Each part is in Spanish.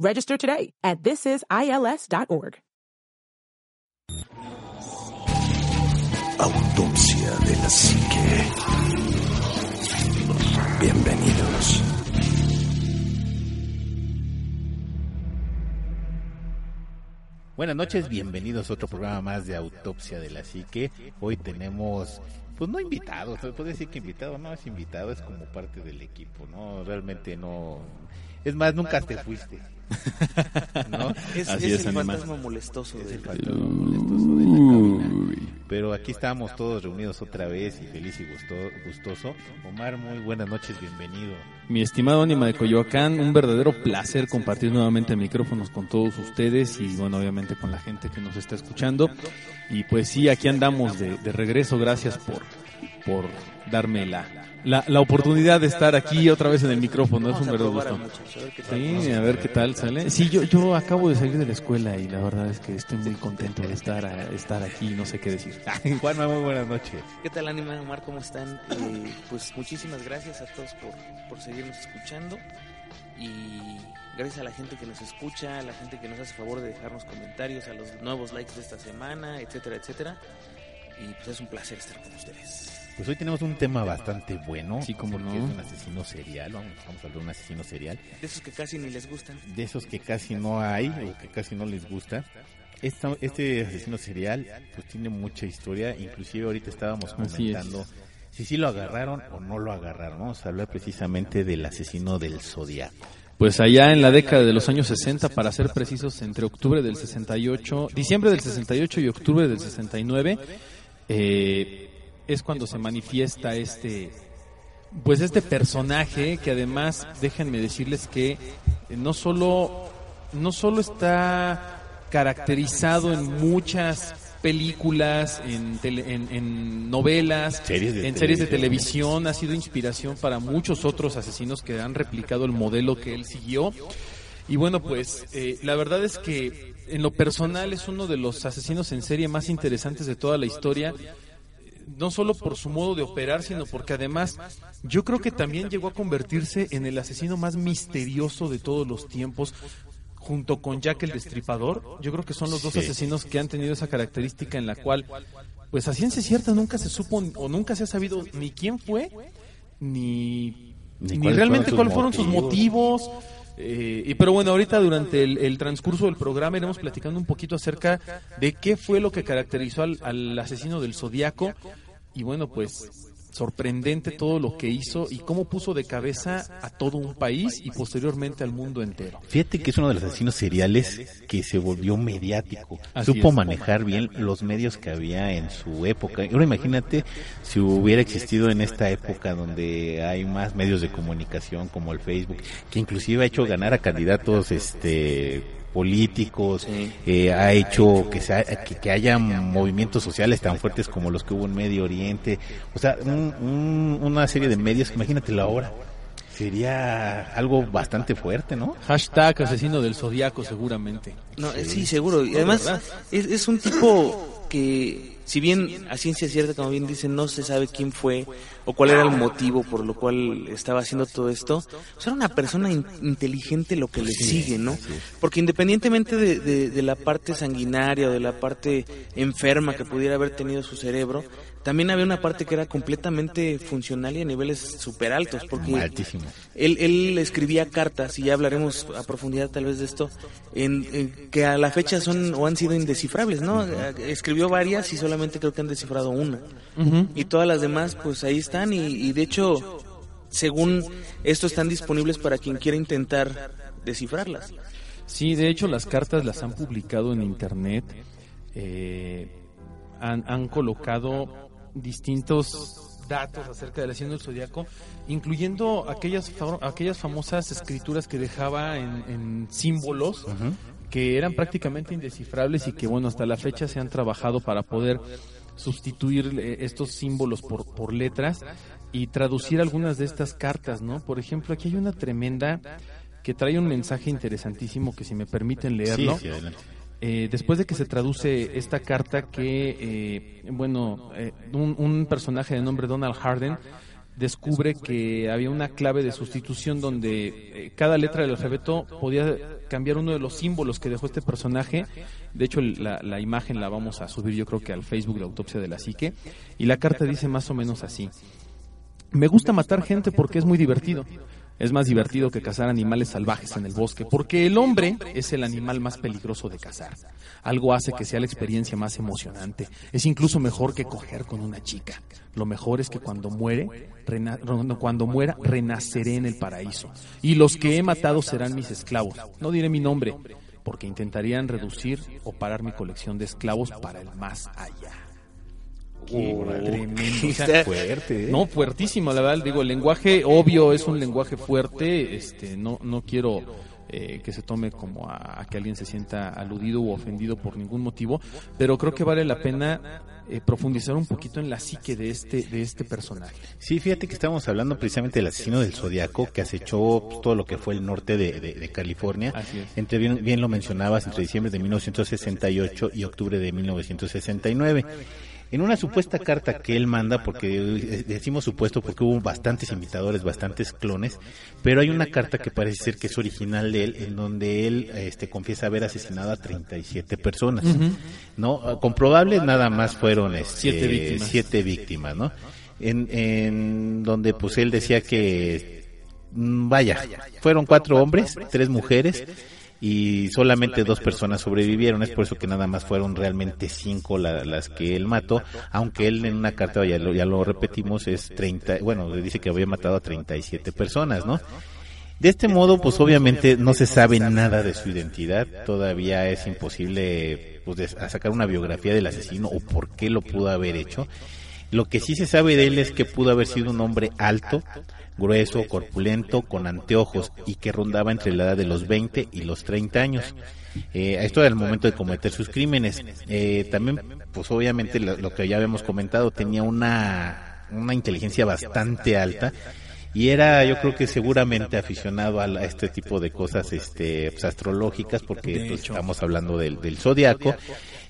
Register today at thisisils.org. Autopsia de la psique. Bienvenidos. Buenas noches, bienvenidos a otro programa más de Autopsia de la Psique. Hoy tenemos, pues no invitados, se puede decir que invitado, no es invitado, es como parte del equipo, ¿no? Realmente no. Es más, nunca te fuiste. ¿No? Es, Así es es, el animal. fantasma molestoso. Es el fantasma molestoso de la cabina. Pero aquí estamos todos reunidos otra vez y feliz y gusto- gustoso. Omar, muy buenas noches, bienvenido. Mi estimado Ánima de Coyoacán, un verdadero placer compartir nuevamente micrófonos con todos ustedes y bueno, obviamente con la gente que nos está escuchando. Y pues sí, aquí andamos de, de regreso, gracias por, por darme la, la, la oportunidad de estar aquí otra vez en el micrófono, es un verdadero gusto. Sí, a ver qué tal sale. Sí, yo, yo acabo de salir de la escuela y la verdad es que estoy muy contento de estar, a- estar aquí, no sé qué decir. Juanma, muy buenas noches. ¿Qué tal, Anima Omar? ¿Cómo están? Eh, pues muchísimas gracias a todos por, por seguirnos escuchando. Y gracias a la gente que nos escucha, a la gente que nos hace favor de dejarnos comentarios, a los nuevos likes de esta semana, etcétera, etcétera. Y pues es un placer estar con ustedes. Pues hoy tenemos un tema bastante bueno. Sí, cómo no. Es un asesino serial, vamos, vamos a hablar de un asesino serial. De esos que casi ni les gustan. De esos que casi no hay o que casi no les gusta. Esta- este asesino serial pues tiene mucha historia, inclusive ahorita estábamos comentando si sí lo agarraron o no lo agarraron. Vamos a hablar precisamente del asesino del zodiaco. Pues allá en la década de los años 60, para ser precisos, entre octubre del 68, diciembre del 68 y octubre del 69, eh, es cuando se manifiesta este, pues este personaje que además, déjenme decirles que eh, no solo, no solo está caracterizado en muchas películas, en, tele- en, en novelas, Series en series de televisión. televisión, ha sido inspiración para muchos otros asesinos que han replicado el modelo que él siguió. Y bueno, pues eh, la verdad es que en lo personal es uno de los asesinos en serie más interesantes de toda la historia, no solo por su modo de operar, sino porque además yo creo que también llegó a convertirse en el asesino más misterioso de todos los tiempos, junto con Jack el Destripador. Yo creo que son los dos Sí. asesinos que han tenido esa característica en la cual, pues a ciencia cierta, nunca se supo o nunca se ha sabido ni quién fue, ni, Ni ni cuáles realmente cuáles fueron sus motivos. Eh, y pero bueno, ahorita durante el, transcurso del programa iremos platicando un poquito acerca de qué fue lo que caracterizó al, al asesino del zodiaco. Y bueno, pues sorprendente todo lo que hizo y cómo puso de cabeza a todo un país y posteriormente al mundo entero. Fíjate que es uno de los asesinos seriales que se volvió mediático. Así Supo es. manejar bien los medios que había en su época. Ahora imagínate si hubiera existido en esta época donde hay más medios de comunicación como el Facebook, que inclusive ha hecho ganar a candidatos este políticos, eh, ha hecho que, se que, que haya movimientos sociales tan fuertes como los que hubo en Medio Oriente, o sea, un- un- una serie de medios, imagínate la hora, sería algo bastante fuerte, ¿no? Hashtag asesino del zodiaco seguramente. No, eh, sí, seguro. Y además es, es un tipo que, si bien a ciencia cierta, como bien dicen, no se sabe quién fue o cuál era el motivo por lo cual estaba haciendo todo esto, pues era una persona in- inteligente lo que le sigue, ¿no? Porque independientemente de, de- de la parte sanguinaria o de la parte enferma que pudiera haber tenido su cerebro, también había una parte que era completamente funcional y a niveles súper altos, porque Altísimo. él, él escribía cartas, y ya hablaremos a profundidad tal vez de esto, en, en que a la fecha son o han sido indescifrables, ¿no? Escribió varias y solamente creo que han descifrado una. Y todas las demás, pues ahí están, y, y de hecho, según esto, están disponibles para quien quiera intentar descifrarlas. Sí, de hecho las cartas las han publicado en internet, eh, han, han colocado distintos datos acerca del signo del zodiaco, incluyendo aquellas fa- aquellas famosas escrituras que dejaba en, en símbolos que eran prácticamente indescifrables y que bueno hasta la fecha se han trabajado para poder sustituir eh, estos símbolos por, por letras y traducir algunas de estas cartas, ¿no? Por ejemplo, aquí hay una tremenda que trae un mensaje interesantísimo que si me permiten leerlo. Sí, sí, adelante. Eh, después de que se traduce esta carta que, eh, bueno, eh, un, personaje de nombre Donald Harden descubre que había una clave de sustitución donde eh, cada letra del alfabeto podía cambiar uno de los símbolos que dejó este personaje. De hecho, la, la imagen la vamos a subir yo creo que al Facebook de Autopsia de la Psique. Y la carta dice más o menos así. Me gusta matar gente porque es muy divertido. Es más divertido que cazar animales salvajes en el bosque, porque el hombre es el animal más peligroso de cazar. Algo hace que sea la experiencia más emocionante. Es incluso mejor que coger con una chica. Lo mejor es que cuando muere, cuando muera, renaceré en el paraíso. Y los que he matado serán mis esclavos. No diré mi nombre, porque intentarían reducir o parar mi colección de esclavos para el más allá. Qué tremendo. O sea, Está- Fuerte, ¿eh? no, fuertísimo, la verdad. Digo, el lenguaje obvio es un lenguaje fuerte. Este, no, no quiero eh, que se tome como a, a que alguien se sienta aludido u ofendido por ningún motivo, pero creo que vale la pena eh, profundizar un poquito en la psique de este, de este personaje. Sí, fíjate que estábamos hablando precisamente del asesino del Zodiaco que acechó pues, todo lo que fue el norte de, de- de California. Entre bien, bien lo mencionabas, entre diciembre de 1968 y octubre de 1969. En una supuesta carta que él manda, porque decimos supuesto porque hubo bastantes imitadores, bastantes clones, pero hay una carta que parece ser que es original de él, en donde él este, confiesa haber asesinado a 37 personas. ¿No? Comprobables nada más fueron este, Siete víctimas. siete víctimas, ¿no? En, en donde pues él decía que mm, vaya, fueron cuatro hombres, tres mujeres y solamente dos personas sobrevivieron, es por eso que nada más fueron realmente cinco la- las que él mató, aunque él en una carta, ya lo, ya lo repetimos, es 30, bueno, le dice que había matado a 37 personas, ¿no? De este modo, pues obviamente no se sabe nada de su identidad, todavía es imposible pues, sacar una biografía del asesino o por qué lo pudo haber hecho. Lo que sí se sabe de él es que pudo haber sido un hombre alto, grueso, corpulento, con anteojos y que rondaba entre la edad de los 20 y los 30 años. Eh, esto era el momento de cometer sus crímenes. Eh, también, pues obviamente lo, lo que ya habíamos comentado, tenía una, una inteligencia bastante alta y era yo creo que seguramente aficionado a, la- a este tipo de cosas este pues, astrológicas porque pues, estamos hablando del, del zodiaco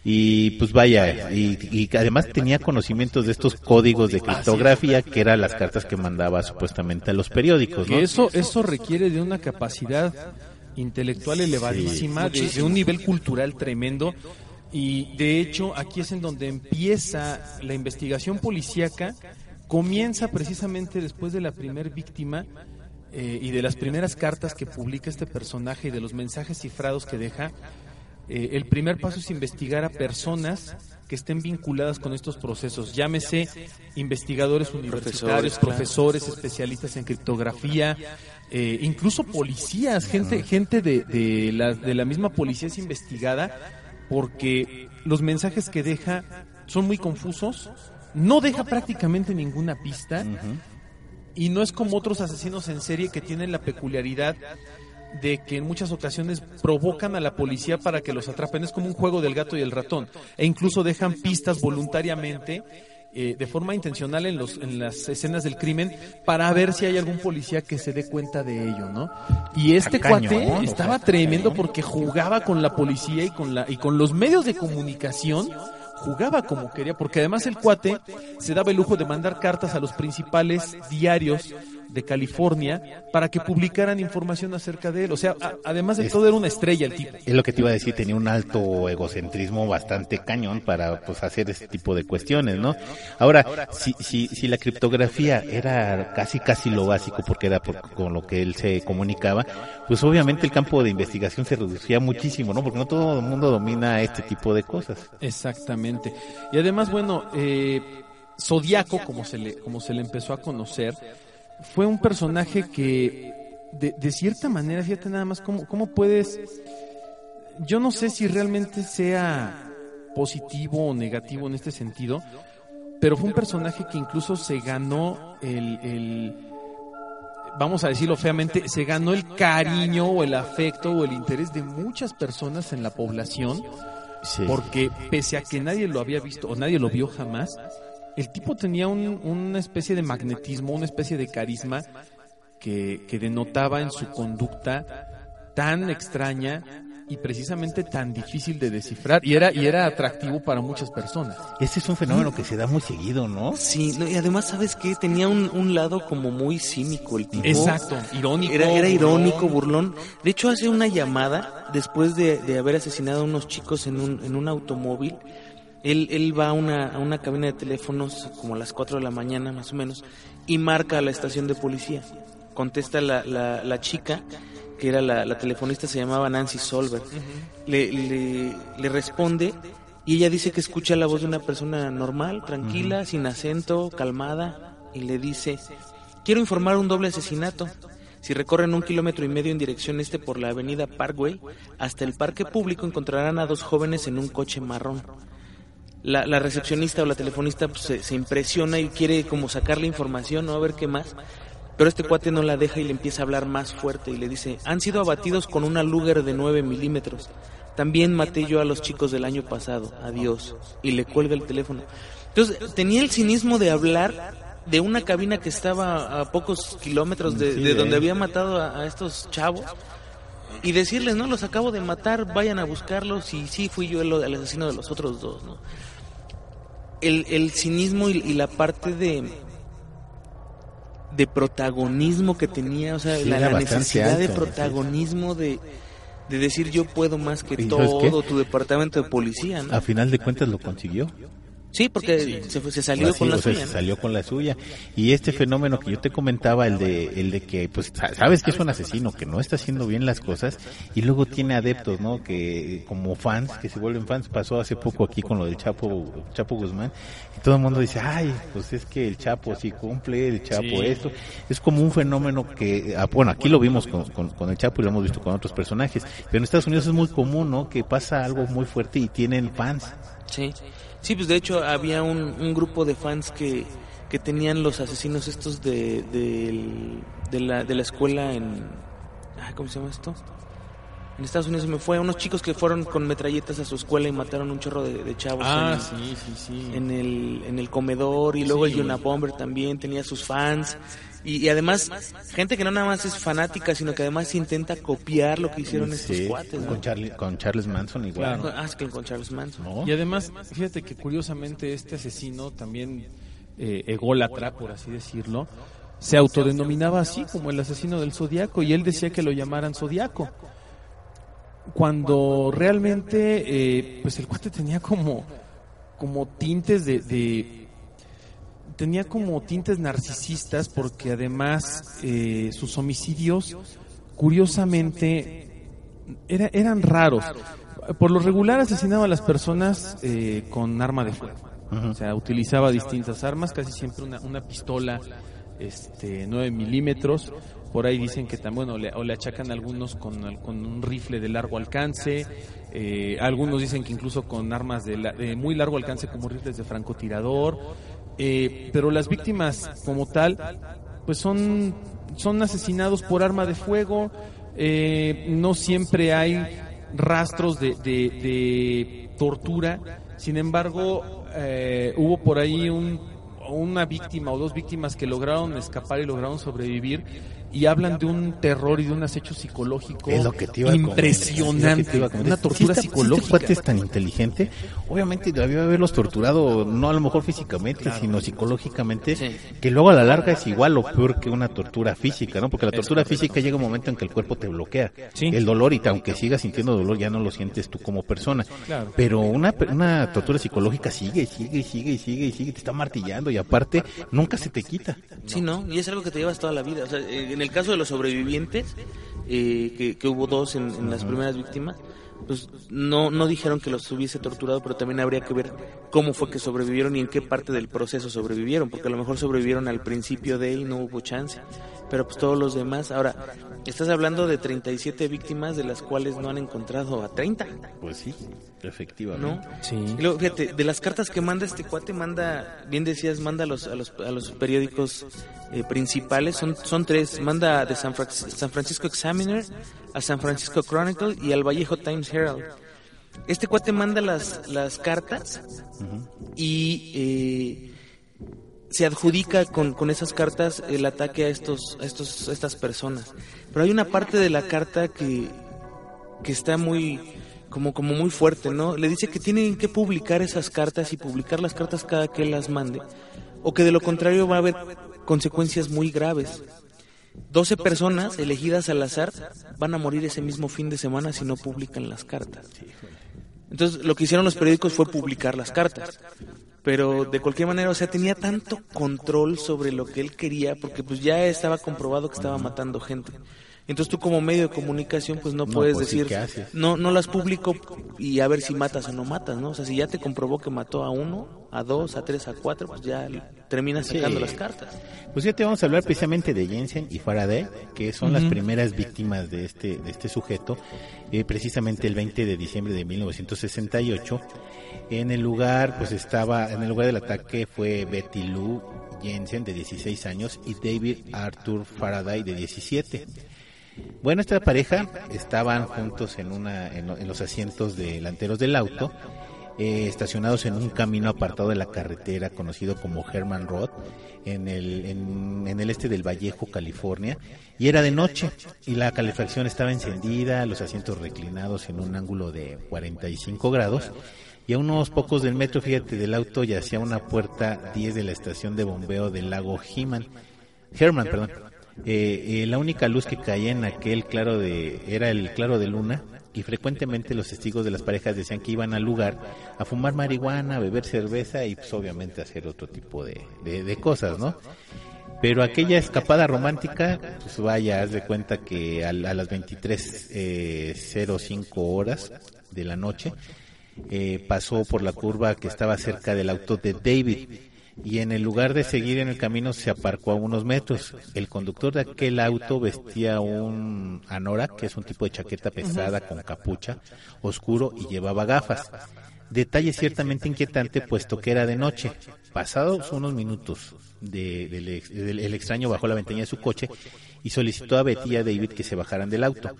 y pues vaya y, y además tenía conocimientos de estos códigos de criptografía que eran las cartas que mandaba supuestamente a los periódicos eso, eso requiere de una capacidad intelectual elevadísima, de, de un nivel cultural tremendo. Y de hecho, aquí es en donde empieza la investigación policíaca. Comienza precisamente después de la primer víctima eh, y de las primeras cartas que publica este personaje y de los mensajes cifrados que deja. Eh, el primer paso es investigar a personas que estén vinculadas con estos procesos. Llámese investigadores universitarios, Profesores, especialistas en criptografía, eh, incluso policías, gente, gente de, de, la, de la misma policía es investigada porque los mensajes que deja son muy confusos, no deja prácticamente ninguna pista y no es como otros asesinos en serie que tienen la peculiaridad de que en muchas ocasiones provocan a la policía para que los atrapen. Es como un juego del gato y el ratón. E incluso dejan pistas voluntariamente, eh, de forma intencional en, los, en las escenas del crimen, para ver si hay algún policía que se dé cuenta de ello, ¿no? Y este cuate ¿no? estaba tremendo porque jugaba con la policía y con, la, y con los medios de comunicación jugaba como quería, porque además el cuate se daba el lujo de mandar cartas a los principales diarios de California para que publicaran información acerca de él. O sea, a- además de todo era una estrella el tipo. Es lo que te iba a decir, tenía un alto egocentrismo bastante cañón para pues hacer este tipo de cuestiones, ¿no? Ahora, si, si, si la criptografía era casi casi lo básico porque era por- con lo que él se comunicaba, pues obviamente el campo de investigación se reducía muchísimo, ¿no? Porque no todo el mundo domina este tipo de cosas. Exactamente. Y además, bueno, eh, Zodíaco, como se le, como se le empezó a conocer, fue un personaje que, de, de cierta manera, fíjate nada más, ¿cómo, cómo puedes... Yo no sé si realmente sea positivo o negativo en este sentido, pero fue un personaje que incluso se ganó el, el vamos a decirlo feamente, se ganó el cariño o el afecto o el interés de muchas personas en la población Sí. porque pese a que nadie lo había visto o nadie lo vio jamás, el tipo tenía un- una especie de magnetismo, una especie de carisma que, que denotaba en su conducta tan extraña y precisamente tan difícil de descifrar y era y era atractivo para muchas personas. Este es un fenómeno que se da muy seguido, ¿no? Sí, no, y además, ¿sabes qué? Tenía un, un lado como muy cínico el tipo. Exacto, irónico. Era, era burlón. irónico, burlón. De hecho, hace una llamada después de, de haber asesinado a unos chicos en un, en un automóvil. Él, él va a una, a una cabina de teléfonos como a las 4 de la mañana más o menos y marca a la estación de policía. Contesta la, la, la chica, que era la, la telefonista, se llamaba Nancy Solver. le, le, le responde y ella dice que escucha la voz de una persona normal, tranquila, sin acento, calmada, y le dice, quiero informar un doble asesinato. Si recorren un kilómetro y medio en dirección este por la avenida Parkway, hasta el parque público encontrarán a dos jóvenes en un coche marrón. La, la recepcionista o la telefonista pues, se, se impresiona y quiere como sacar la información, ¿no? A ver qué más. Pero este cuate no la deja y le empieza a hablar más fuerte y le dice, han sido abatidos con una Luger de 9 milímetros. También maté yo a los chicos del año pasado. Adiós. Y le cuelga el teléfono. Entonces, tenía el cinismo de hablar de una cabina que estaba a pocos kilómetros de, donde ahí. había matado a, a estos chavos y decirles, no, los acabo de matar, vayan a buscarlos y sí, fui yo el, el asesino de los otros dos, ¿no? El, el cinismo y, y la parte de de protagonismo que tenía, o sea, Sí, la, la necesidad de alto, protagonismo de, de decir yo puedo más que ¿Y sabes todo tu departamento de policía, ¿no? A final de cuentas lo consiguió. Sí, porque Se, fue- se salió Así, con la o sea, suya. se salió con la suya. Y este fenómeno que yo te comentaba, el de, el de que, pues, sa- sabes que es un asesino, que no está haciendo bien las cosas, y luego tiene adeptos, ¿no? Que, como fans, que se vuelven fans, pasó hace poco aquí con lo del Chapo, Chapo Guzmán, y todo el mundo dice, ay, pues es que el Chapo sí cumple, el Chapo Sí. esto. Es como un fenómeno que, ah, bueno, aquí lo vimos con, con, con el Chapo y lo hemos visto con otros personajes, pero en Estados Unidos es muy común, ¿no? Que pasa algo muy fuerte y tienen fans. Sí. Sí, pues de hecho había un, un grupo de fans que, que tenían los asesinos estos de, de, la, de la escuela en... ¿Cómo se llama esto? En Estados Unidos se me fue. Unos chicos que fueron con metralletas a su escuela y mataron un chorro de, de chavos Ah, en, sí, sí, sí. en el, en el comedor. Y luego el güey. Bomber también tenía sus fans. Y, y además, gente que no nada más es fanática, sino que además intenta copiar lo que hicieron estos Sí, cuates. ¿no? con, Charlie- con Charles Manson igual. Claro. Ah, es que con Charles Manson. ¿no? Y además, fíjate que curiosamente este asesino también eh, ególatra, por así decirlo, se autodenominaba así como el asesino del zodiaco y él decía que lo llamaran zodiaco. Cuando realmente, eh, pues el cuate tenía como, como tintes de, de- tenía como tintes narcisistas porque además eh, sus homicidios, curiosamente, era- eran raros. Por lo regular asesinaba a las personas eh, con arma de fuego. O sea, utilizaba distintas armas, casi siempre una, una pistola este 9 milímetros. Por ahí dicen que también, bueno, le, o le achacan algunos con, con un rifle de largo alcance. eh, algunos dicen que incluso con armas de, la- de muy largo alcance como rifles de francotirador. Eh, pero las víctimas como tal, pues son, son asesinados por arma de fuego. eh, no siempre hay rastros de, de- de tortura. Sin embargo, eh, hubo por ahí un, una víctima o dos víctimas que lograron escapar y lograron sobrevivir. Y hablan de un terror y de un acecho psicológico Es lo que te iba a comentar, impresionante, es lo que te iba a comentar. una Si tortura si este psicológica. cuate es tan inteligente, obviamente debió haberlos torturado, no a lo mejor físicamente, sino psicológicamente, Sí. que luego a la larga es igual o peor que una tortura física, ¿no? Porque la tortura física llega un momento en que el cuerpo te bloquea. Sí. El dolor, y te- aunque sigas sintiendo dolor, ya no lo sientes tú como persona. Claro. Pero una, una tortura psicológica sigue, sigue, y sigue, y sigue, y sigue, te está martillando, y aparte, nunca se te quita. Sí, ¿no? Y es algo que te llevas toda la vida. O sea, eh, en el caso de los sobrevivientes, eh, que, que hubo dos en, en las primeras víctimas, pues no, no dijeron que los hubiese torturado, pero también habría que ver cómo fue que sobrevivieron y en qué parte del proceso sobrevivieron, porque a lo mejor sobrevivieron al principio de y no hubo chance. Pero pues todos los demás, ahora, estás hablando de 37 víctimas de las cuales no han encontrado a 30, Pues sí, ¿no? efectivamente. Sí. Y luego, fíjate, de las cartas que manda este cuate, manda, bien decías, manda a los, a los, a los periódicos eh, principales, son, son tres, manda de San, Franc- San Francisco Examiner, a San Francisco Chronicle y al Vallejo Times Herald. Este cuate manda las, las cartas y eh, se adjudica con, con esas cartas el ataque a estos, a estos, estas personas. Pero hay una parte de la carta que, que está muy como como muy fuerte, ¿no? Le dice que tienen que publicar esas cartas y publicar las cartas cada que las mande, o que de lo contrario va a haber consecuencias muy graves. 12 personas elegidas al azar van a morir ese mismo fin de semana si no publican las cartas. Entonces, lo que hicieron los periódicos fue publicar las cartas. Pero de cualquier manera, o sea, tenía tanto control sobre lo que él quería, porque pues ya estaba comprobado que estaba matando gente. Entonces tú como medio de comunicación pues no, No, puedes pues, decir, no, no las publico y a ver si matas o no matas, ¿no? O sea, si ya te comprobó que mató a uno, a dos, a tres, a cuatro, pues ya terminas sacando Sí. las cartas. Pues ya te vamos a hablar precisamente de Jensen y Faraday, que son las primeras víctimas de este, de este sujeto, eh, precisamente el 20 de diciembre de 1968. En el lugar, pues estaba, en el lugar del ataque fue Betty Lou Jensen, de 16 años, y David Arthur Faraday, de 17. Bueno, esta pareja estaban juntos en, una, en, lo- en los asientos delanteros del auto, eh, estacionados en un camino apartado de la carretera conocido como Herman Road, en el, en el este del Vallejo, California, y era de noche, y la calefacción estaba encendida, los asientos reclinados en un ángulo de 45 grados, y a unos pocos del metro, fíjate, del auto yacía una puerta 10 de la estación de bombeo del lago Heman, Herman, perdón. Eh, eh, la única luz que caía en aquel claro de era el claro de luna y frecuentemente los testigos de las parejas decían que iban al lugar a fumar marihuana, a beber cerveza y pues obviamente hacer otro tipo de, de- cosas, ¿no? Pero aquella escapada romántica, pues vaya, haz de cuenta que a, a las 23.05 horas de la noche eh, pasó por la curva que estaba cerca del auto de David y en el lugar de seguir en el camino se aparcó a unos metros. El conductor de aquel auto vestía un anorak, que es un tipo de chaqueta pesada con capucha, oscuro y llevaba gafas. Detalle ciertamente inquietante puesto que era de noche. Pasados unos minutos, de- del ex- del- el extraño bajó la ventanilla de su coche y solicitó a Betty y a David que se bajaran del auto.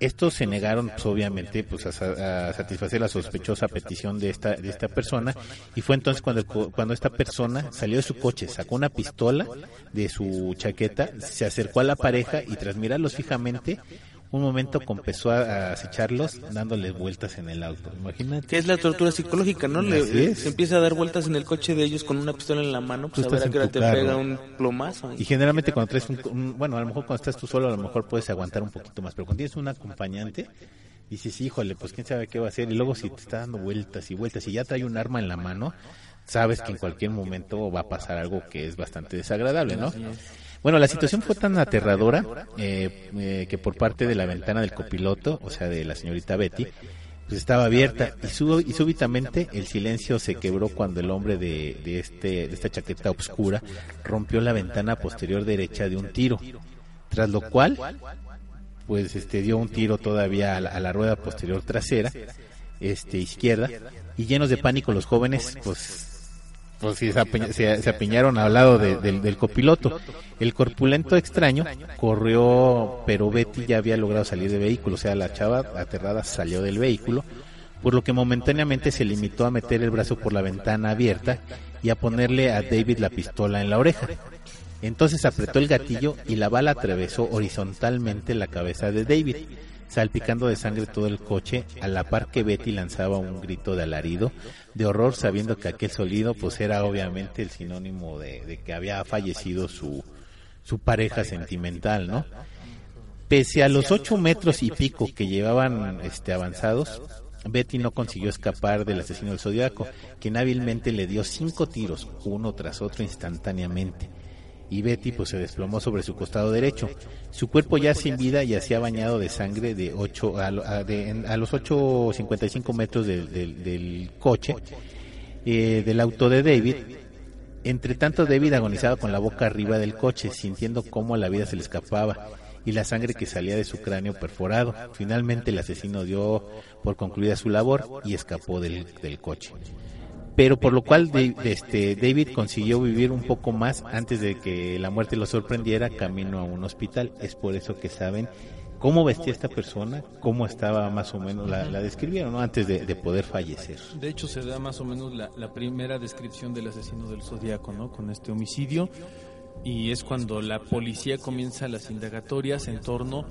Estos se negaron, pues, obviamente, pues, a, a satisfacer la sospechosa petición de esta, de esta persona. Y fue entonces cuando, cuando esta persona salió de su coche, sacó una pistola de su chaqueta, se acercó a la pareja y tras mirarlos fijamente, un momento empezó a, acecharlos dándoles vueltas en el auto. Imagínate. Que es la tortura psicológica, ¿no? Le, se empieza a dar vueltas en el coche de ellos con una pistola en la mano, pues Tú a ver a qué hora te carro. pega un plomazo. Y generalmente cuando traes un, un- bueno, a lo mejor cuando estás tú solo, a lo mejor puedes aguantar un poquito más, pero cuando tienes un acompañante, dices, híjole, pues quién sabe qué va a hacer, y luego si te está dando vueltas y vueltas y ya trae un arma en la mano, sabes que en cualquier momento va a pasar algo que es bastante desagradable, ¿no? Bueno, la situación fue tan aterradora eh, eh, que por parte de la ventana del copiloto, o sea, de la señorita Betty, pues estaba abierta y, su- y súbitamente el silencio se quebró cuando el hombre de, de este, de esta chaqueta oscura rompió la ventana posterior derecha de un tiro, tras lo cual pues este dio un tiro todavía a la, a la rueda posterior trasera, este izquierda, y llenos de pánico los jóvenes pues pues sí, se, apiñ- se- se apiñaron al lado de- del, del copiloto. El corpulento extraño corrió, pero Betty ya había logrado salir del vehículo, o sea, la chava aterrada salió del vehículo, por lo que momentáneamente se limitó a meter el brazo por la ventana abierta y a ponerle a David la pistola en la oreja. Entonces apretó el gatillo y la bala atravesó horizontalmente la cabeza de David, salpicando de sangre todo el coche, a la par que Betty lanzaba un grito de alarido, de horror sabiendo que aquel sonido pues era obviamente el sinónimo de, que había fallecido su, su pareja sentimental, ¿no? Pese a los ocho metros y pico que llevaban este, avanzados, Betty no consiguió escapar del asesino del zodiaco, quien hábilmente le dio cinco tiros, uno tras otro instantáneamente. Y Betty pues se desplomó sobre su costado derecho. Su cuerpo ya sin vida yacía bañado de sangre de ocho, a, a, de, a los 8.55 metros del, del, del coche eh, del auto de David. Entre tanto David agonizaba con la boca arriba del coche, sintiendo cómo la vida se le escapaba y la sangre que salía de su cráneo perforado. Finalmente el asesino dio por concluida su labor y escapó del, del coche. Pero por lo cual de, este, David consiguió vivir un poco más antes de que la muerte lo sorprendiera camino a un hospital. Es por eso que saben cómo vestía esta persona, cómo estaba más o menos, la, la describieron ¿no? antes de, de, poder fallecer. De hecho, se da más o menos la, la primera descripción del asesino del zodiaco, ¿no? Con este homicidio y es cuando la policía comienza las indagatorias en torno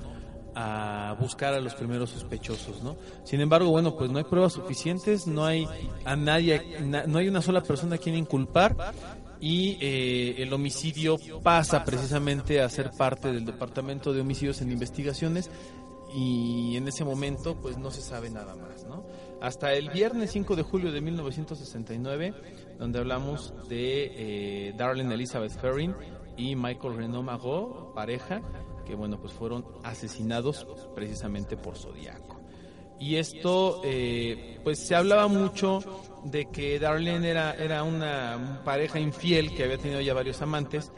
a buscar a los primeros sospechosos, ¿no? Sin embargo, bueno, pues no hay pruebas suficientes, no hay a nadie, na, no hay una sola persona a quien inculpar y eh, el homicidio pasa precisamente a ser parte del departamento de homicidios en investigaciones y en ese momento pues no se sabe nada más, ¿no? Hasta el viernes 5 de julio de 1969, donde hablamos de eh, Darlene Elizabeth Ferrin, y Michael Renaud Magot, pareja, que bueno, pues fueron asesinados precisamente por Zodíaco. Y esto, eh, pues se hablaba mucho de que Darlene era, era una pareja infiel que había tenido ya varios amantes,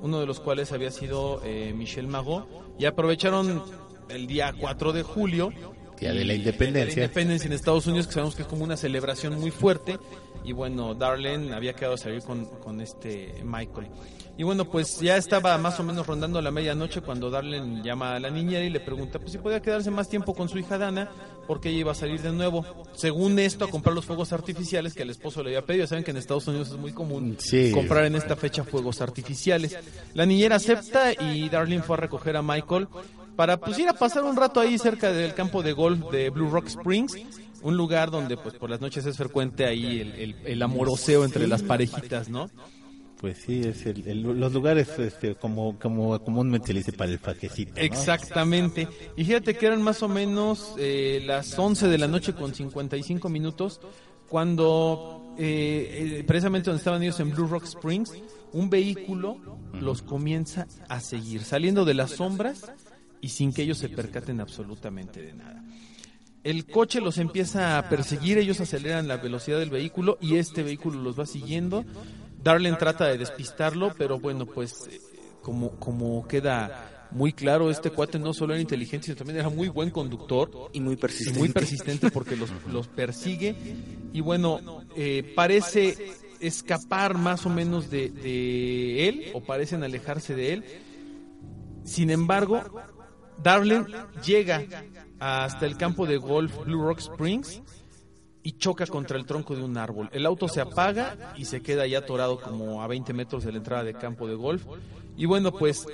uno de los cuales había sido eh, Michel Magot, y aprovecharon el día 4 de julio Día de la Independencia. La Independencia en Estados Unidos, que sabemos que es como una celebración muy fuerte. Y bueno, Darlene había quedado a salir con, con este Michael. Y bueno, pues ya estaba más o menos rondando la medianoche cuando Darlene llama a la niñera y le pregunta pues si podía quedarse más tiempo con su hija Dana porque ella iba a salir de nuevo. Según esto, a comprar los fuegos artificiales que el esposo le había pedido. Saben que en Estados Unidos es muy común Sí. comprar en esta fecha fuegos artificiales. La niñera acepta y Darlene fue a recoger a Michael para pues ir a pasar un rato ahí cerca del campo de golf de Blue Rock Springs, un lugar donde pues por las noches es frecuente ahí el, el, el amoroseo entre las parejitas, ¿no? Pues sí, es el, el- los lugares este, como, como comúnmente le dice para el fajecito. ¿no? Exactamente. Y fíjate que eran más o menos eh, las 11 de la noche con 55 minutos cuando eh, eh, precisamente donde estaban ellos en Blue Rock Springs, un vehículo los comienza a seguir, saliendo de las sombras y sin que ellos se percaten absolutamente de nada. El coche los empieza a perseguir, ellos aceleran la velocidad del vehículo y este vehículo los va siguiendo. Darlene trata de despistarlo, pero bueno, pues eh, como, como queda muy claro, este cuate no solo era inteligente, sino también era muy buen conductor Y muy y persistente. muy persistente porque los, los persigue y bueno, eh, parece escapar más o menos de, de él o parecen alejarse de él. Sin embargo, Darlene llega hasta el campo de golf Blue Rock Springs y choca contra el tronco de un árbol. El auto se apaga y se queda ya atorado como a 20 metros de la entrada de campo de golf. Y bueno, pues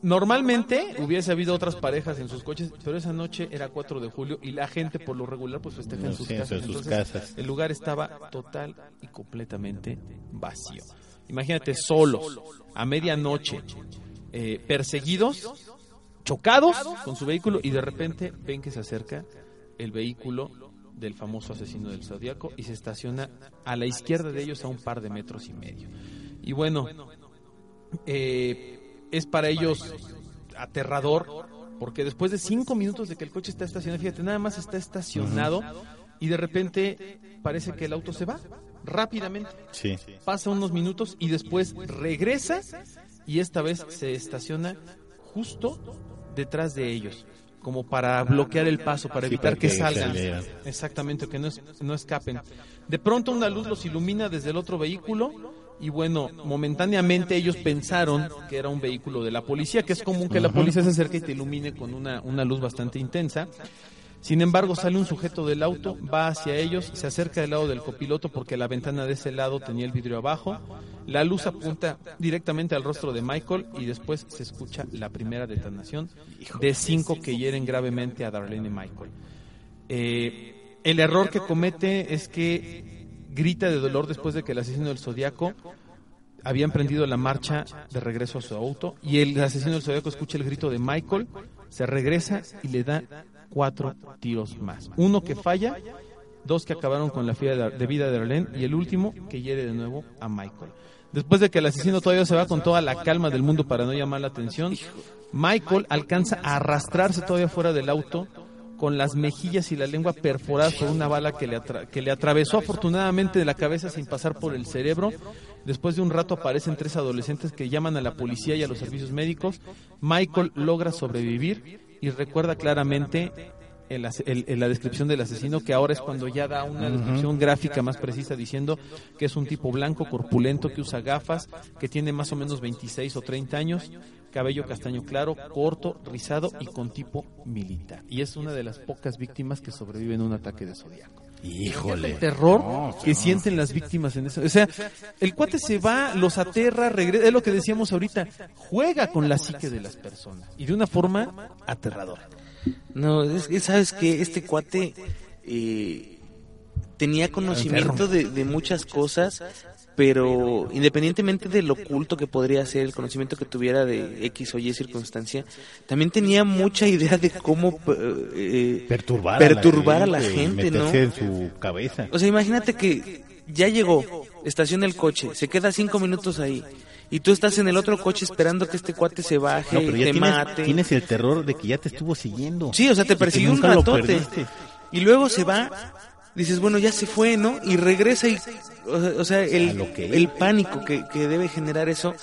normalmente hubiese habido otras parejas en sus coches, pero esa noche era 4 de julio y la gente por lo regular pues festeja en sus sí, casas. en sus Entonces, casas. el lugar estaba total y completamente vacío. Imagínate solos, a medianoche, eh, perseguidos, chocados con su vehículo y de repente ven que se acerca el vehículo del famoso asesino del zodiaco y se estaciona a la izquierda de ellos a un par de metros y medio. Y bueno, eh, es para ellos aterrador porque después de cinco minutos de que el coche está estacionado, fíjate, nada más está estacionado y de repente parece que el auto se va rápidamente Sí. pasa unos minutos y después regresa y esta vez se estaciona justo detrás de ellos, como para bloquear el paso, para evitar que, salgan. Exactamente, que no, es- no escapen. De pronto una luz los ilumina desde el otro vehículo y bueno, momentáneamente ellos pensaron que era un vehículo de la policía, que es común que la policía se acerque y te ilumine con una, una luz bastante intensa. Sin embargo, sale un sujeto del auto, va hacia ellos, se acerca del lado del copiloto porque la ventana de ese lado tenía el vidrio abajo La luz apunta directamente al rostro de Michael y después se escucha la primera detonación de cinco que hieren gravemente a Darlene y Michael. Eh, el error que comete es que grita de dolor después de que el asesino del zodiaco había emprendido la marcha de regreso a su auto y el asesino del zodiaco escucha el grito de Michael, se regresa y le da cuatro tiros más. Uno que falla, dos que acabaron con la vida de vida de Darlene y el último que hiere de nuevo a Michael. Después de que el asesino todavía se va con toda la calma del mundo para no llamar la atención, Michael alcanza a arrastrarse todavía fuera del auto con las mejillas y la lengua perforadas por una bala que le, que le atravesó afortunadamente de la cabeza sin pasar por el cerebro. Después de un rato aparecen tres adolescentes que llaman a la policía y a los servicios médicos. Michael logra sobrevivir y recuerda claramente el ase- el- el- la descripción del asesino, que ahora es cuando ya da una descripción gráfica más precisa diciendo que es un tipo blanco, corpulento, que usa gafas, que tiene más o menos 26 o 30 años, cabello castaño claro, corto, rizado y con tipo militar. Y es una de las pocas víctimas que sobreviven a un ataque de zodiaco. Híjole. El terror No, que sienten las víctimas en eso. O sea, el cuate se va, los aterra, regresa, es lo que decíamos ahorita, juega con la psique de las personas y de una forma aterradora. No, es que sabes que este cuate eh, tenía conocimiento de, de muchas cosas, pero independientemente del oculto que podría ser, el conocimiento que tuviera de X o Y circunstancia, también tenía mucha idea de cómo eh, Perturbar, perturbar a la y gente, ¿no? en su cabeza. O sea, imagínate que ya llegó, estaciona el coche, se queda cinco minutos ahí. Y tú estás en el otro coche esperando que este cuate se baje, No, pero ya te tienes, mate. tienes el terror de que ya te estuvo siguiendo. Sí, o sea, te persiguió un lo ratote. Y luego se va, dices, bueno, ya se fue, ¿no? Y regresa y, o sea, o sea, A el, el pánico que, que debe generar eso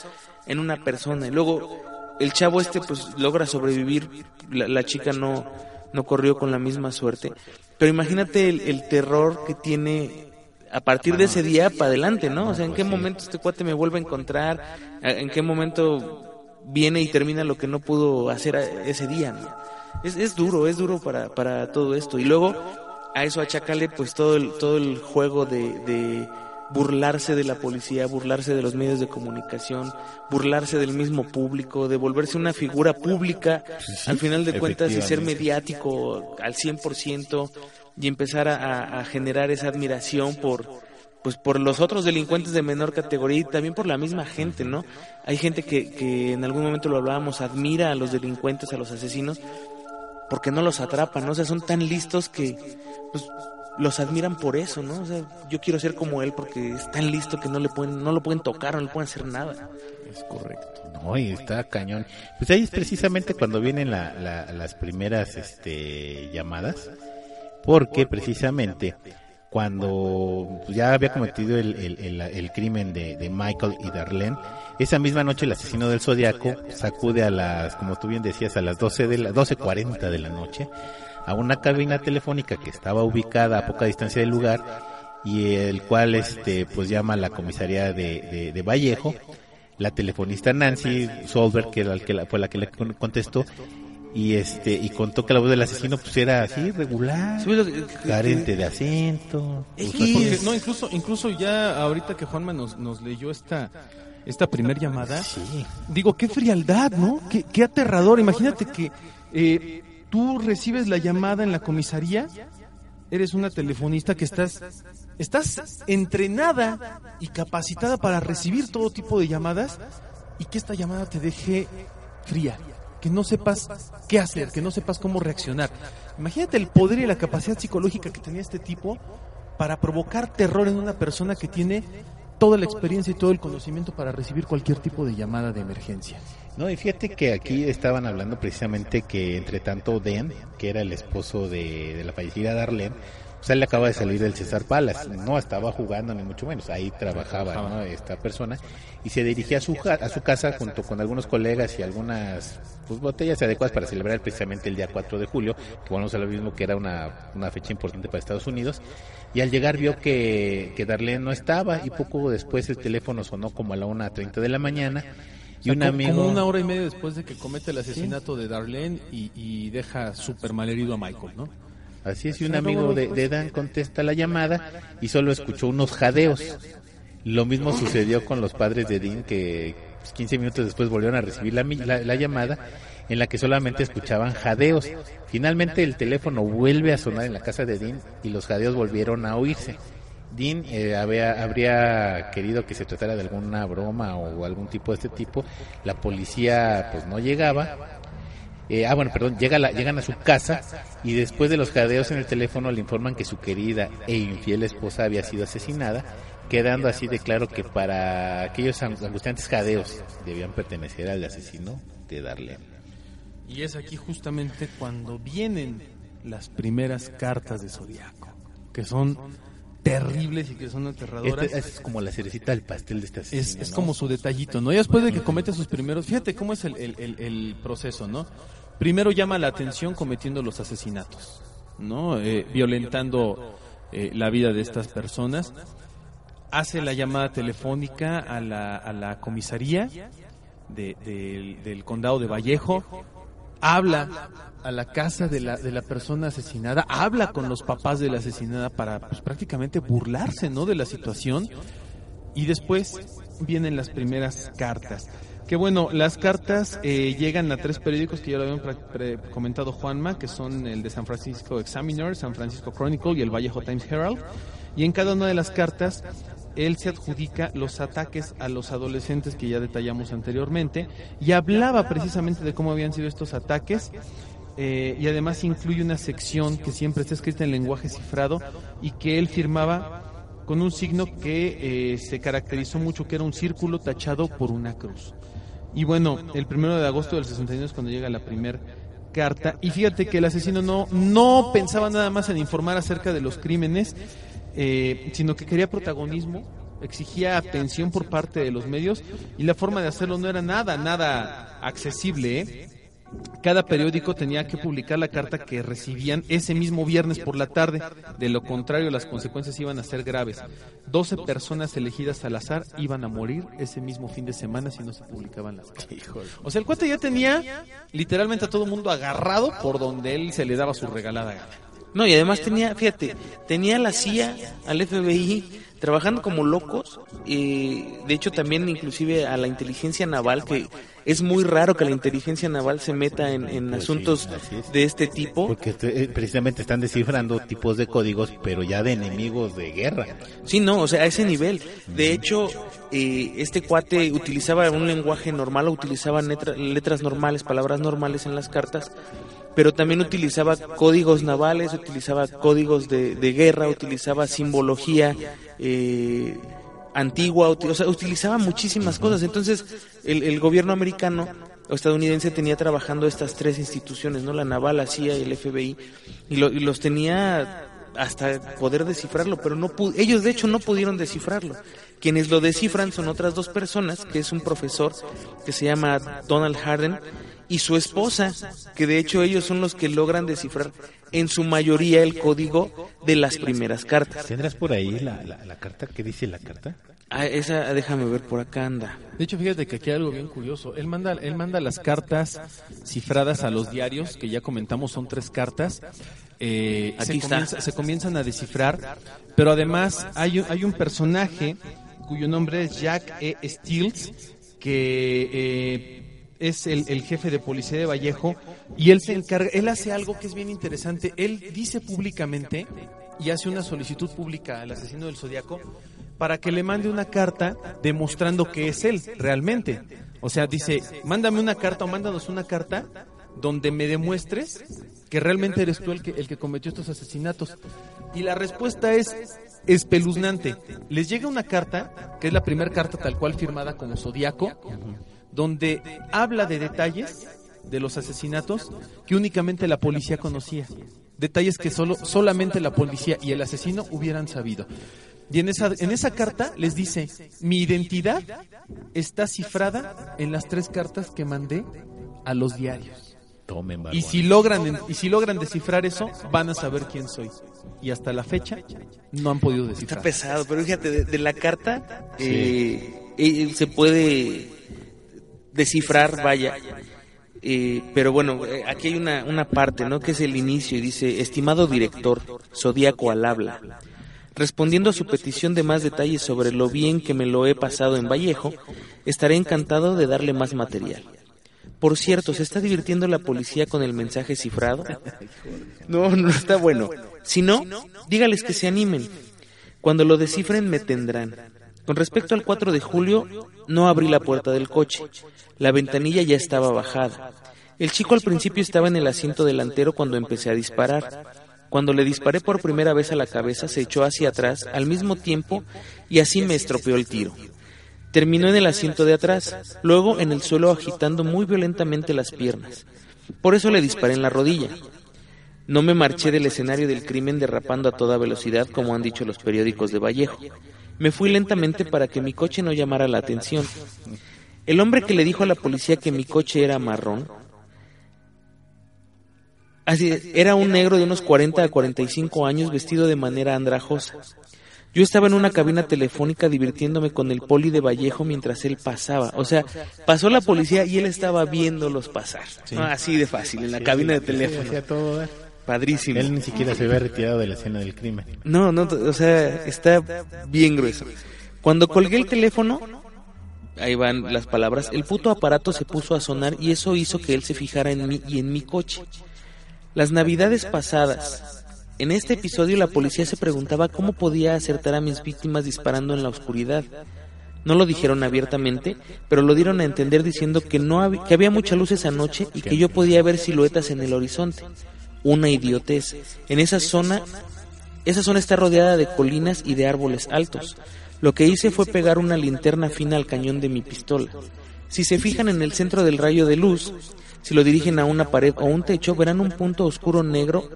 en una persona. Y luego el chavo este, pues, logra sobrevivir. La, la chica no, no corrió con la misma suerte. Pero imagínate el, el terror que tiene a partir de ese día para adelante, ¿no? O sea, ¿en qué momento este cuate me vuelve a encontrar? ¿En qué momento viene y termina lo que no pudo hacer ese día, ¿no? Es, es duro, es duro para, para todo esto. Y luego a eso achacale pues todo el, todo el juego de, de burlarse de la policía, burlarse de los medios de comunicación, burlarse del mismo público, de volverse una figura pública, al final de cuentas, y ser mediático al 100% y empezar a, a- a generar esa admiración por pues por los otros delincuentes de menor categoría y también por la misma gente, ¿no? Hay gente que, que en algún momento lo hablábamos, admira a los delincuentes, a los asesinos, porque no los atrapan, ¿no? O sea, son tan listos que pues, los admiran por eso, ¿no? O sea, yo quiero ser como él porque es tan listo que no le pueden, no lo pueden tocar, no le pueden hacer nada. Es correcto. No, y está cañón. Pues ahí es precisamente cuando vienen la- la- las primeras este, llamadas, porque precisamente cuando pues, ya había cometido el, el- el- crimen de, de Michael y Darlene, esa misma noche el asesino del Zodiaco sacude a las, como tú bien decías, a las 12 de la 12.40 de la noche a una cabina telefónica que estaba ubicada a poca distancia del lugar y el cual este pues llama a la comisaría de, de- de Vallejo. La telefonista Nancy Solberg que, era el que la- fue la que le con- contestó y este y contó que la voz del asesino pues era así regular Sí, lo que- carente de acento pues, no, incluso, incluso ya ahorita que Juanma nos, nos leyó esta, esta primer llamada, sí digo, qué frialdad, ¿no? Qué, qué aterrador. Imagínate que eh, tú recibes la llamada en la comisaría, eres una telefonista que estás, estás entrenada y capacitada para recibir todo tipo de llamadas y que esta llamada te deje fría, que no sepas qué hacer, que no sepas cómo reaccionar. Imagínate el poder y la capacidad psicológica que tenía este tipo para provocar terror en una persona que tiene toda la experiencia y todo el conocimiento para recibir cualquier tipo de llamada de emergencia. No, y fíjate que aquí estaban hablando precisamente que entre tanto Den, que era el esposo de, de la fallecida Darlene, pues él le acaba de salir del César Palace, no estaba jugando ni mucho menos, ahí trabajaba ¿no? esta persona. Y se dirigía a su, a su casa junto con algunos colegas y algunas pues, botellas adecuadas para celebrar precisamente el día 4 de julio, que bueno, a lo mismo que era una, una fecha importante para Estados Unidos, y al llegar vio que, que Darlene no estaba y poco después el teléfono sonó como a la 1.30 de la mañana y O sea, un amigo... Como una hora y media después de que comete el asesinato de Darlene y, y deja súper malherido a Michael, ¿no? Así es, y un amigo de, de Dan contesta la llamada y solo escuchó unos jadeos. Lo mismo sucedió con los padres de Dean que 15 minutos después volvieron a recibir la- la llamada en la que solamente escuchaban jadeos. Finalmente el teléfono vuelve a sonar en la casa de Dean y los jadeos volvieron a oírse. Dean eh, había- habría querido que se tratara de alguna broma o algún tipo de este tipo. La policía pues no llegaba. Eh, ah, bueno, perdón, llega la- llegan a su casa y después de los jadeos en el teléfono le informan que su querida e infiel esposa había sido asesinada, quedando así de claro que para aquellos ang- angustiantes jadeos debían pertenecer al asesino de Darlene. Y es aquí justamente cuando vienen las primeras cartas de Zodiaco, que son terribles y que son aterradoras. Este es como la cerecita del pastel de esta es, es ¿no? como su detallito, ¿no? Ya después de que comete sus primeros, fíjate cómo es el, el- el- el proceso, ¿no? Primero llama la atención cometiendo los asesinatos, ¿no? Eh, violentando eh, la vida de estas personas. Hace la llamada telefónica a la, a la comisaría de- del- condado de Vallejo. Habla a la casa de la, de la persona asesinada, habla con los papás de la asesinada para pues, prácticamente burlarse, ¿no? De la situación. Y después vienen las primeras cartas. Que bueno, las cartas eh, llegan a tres periódicos que ya lo habían comentado Juanma, que son el de San Francisco Examiner, San Francisco Chronicle y el Vallejo Times Herald. Y en cada una de las cartas él se adjudica los ataques a los adolescentes que ya detallamos anteriormente y hablaba precisamente de cómo habían sido estos ataques eh, y además incluye una sección que siempre está escrita en lenguaje cifrado y que él firmaba con un signo que eh, se caracterizó mucho, que era un círculo tachado por una cruz. Y bueno, el primero de agosto del 69 es cuando llega la primera carta. Y fíjate que el asesino no, no pensaba nada más en informar acerca de los crímenes, eh, sino que quería protagonismo, exigía atención por parte de los medios y la forma de hacerlo no era nada, nada accesible. ¿eh? Cada periódico tenía que publicar la carta que recibían ese mismo viernes por la tarde. De lo contrario, las consecuencias iban a ser graves. 12 personas elegidas al azar iban a morir ese mismo fin de semana si no se publicaban las cartas. O sea, el cuate ya tenía literalmente a todo el mundo agarrado por donde él se le daba su regalada gana. No, y además tenía, fíjate, tenía la CIA, al FBI, trabajando como locos. Y de hecho, también inclusive a la inteligencia naval, que es muy raro que la inteligencia naval se meta en, en Pues asuntos es. de este tipo. Porque eh, precisamente están descifrando tipos de códigos, pero ya de enemigos de guerra. Sí, no, o sea, a ese nivel. De hecho, eh, este cuate utilizaba un lenguaje normal, utilizaba letra- letras normales, palabras normales en las cartas, pero también utilizaba códigos navales, utilizaba códigos de, de guerra, utilizaba simbología eh, antigua, o sea, utilizaba muchísimas cosas. Entonces, el, el gobierno americano o estadounidense tenía trabajando estas tres instituciones, ¿no? La naval, la CIA y el FBI, y, lo- y los tenía hasta poder descifrarlo, pero no pu- ellos de hecho no pudieron descifrarlo. Quienes lo descifran son otras dos personas, que es un profesor que se llama Donald Harden y su esposa, que de hecho ellos son los que logran descifrar en su mayoría el código de las primeras cartas. ¿Tendrás por ahí la, la, la carta? ¿Qué dice la carta? Ah, esa déjame ver por acá anda. De hecho, fíjate que aquí hay algo bien curioso. Él manda, él manda las cartas cifradas a los diarios, que ya comentamos son tres cartas. Eh, Aquí se, está. comienza- se comienzan a descifrar, pero además hay un, hay un personaje cuyo nombre es Jack E. Stills, que eh, es el, el jefe de policía de Vallejo, y él se encarga, él hace algo que es bien interesante. Él dice públicamente y hace una solicitud pública al asesino del Zodíaco para que le mande una carta demostrando que es él realmente. O sea, dice, mándame una carta o mándanos una carta donde me demuestres que realmente eres tú el que, el que cometió estos asesinatos. Y la respuesta es espeluznante. Les llega una carta, que es la primera carta tal cual firmada como Zodíaco, donde habla de detalles de los asesinatos que únicamente la policía conocía. Detalles que solo, solamente la policía y el asesino hubieran sabido. Y en esa, en esa carta les dice, mi identidad está cifrada en las tres cartas que mandé a los diarios. Tomen, Y si logran, y si logran descifrar eso, van a saber quién soy. Y hasta la fecha no han podido Está descifrar. pesado, pero fíjate, de, de la carta eh, eh, se puede descifrar, vaya. Eh, pero bueno, eh, aquí hay una, una parte, ¿no? Que es el inicio y dice, estimado director, Zodíaco al habla. Respondiendo a su petición de más detalles sobre lo bien que me lo he pasado en Vallejo, estaré encantado de darle más material. Por cierto, ¿se está divirtiendo la policía con el mensaje cifrado? No, no está bueno. Si no, dígales que se animen. Cuando lo descifren me tendrán. Con respecto al 4 de julio, no abrí la puerta del coche. La ventanilla ya estaba bajada. El chico al principio estaba en el asiento delantero cuando empecé a disparar. Cuando le disparé por primera vez a la cabeza, se echó hacia atrás al mismo tiempo y así me estropeó el tiro. Terminó en el asiento de atrás, luego en el suelo agitando muy violentamente las piernas. Por eso le disparé en la rodilla. No me marché del escenario del crimen derrapando a toda velocidad como han dicho los periódicos de Vallejo. Me fui lentamente para que mi coche no llamara la atención. El hombre que le dijo a la policía que mi coche era marrón, así, era un negro de unos 40 a 45 años vestido de manera andrajosa. Yo estaba en una cabina telefónica divirtiéndome con el poli de Vallejo mientras él pasaba. O sea, pasó la policía y él estaba viéndolos pasar. ¿no? Así de fácil, en la cabina de teléfono. Padrísimo. Él ni siquiera se había retirado de la escena del crimen. No, no, o sea, está bien grueso. Cuando colgué el teléfono, ahí van las palabras, el puto aparato se puso a sonar y eso hizo que él se fijara en mí y en mi coche. Las navidades pasadas, en este episodio la policía se preguntaba cómo podía acertar a mis víctimas disparando en la oscuridad. No lo dijeron abiertamente, pero lo dieron a entender diciendo que no hab- que había mucha luz esa noche y que yo podía ver siluetas en el horizonte. Una idiotez. En esa zona, esa zona está rodeada de colinas y de árboles altos. Lo que hice fue pegar una linterna fina al cañón de mi pistola. Si se fijan en el centro del rayo de luz, si lo dirigen a una pared o un techo, verán un punto oscuro negro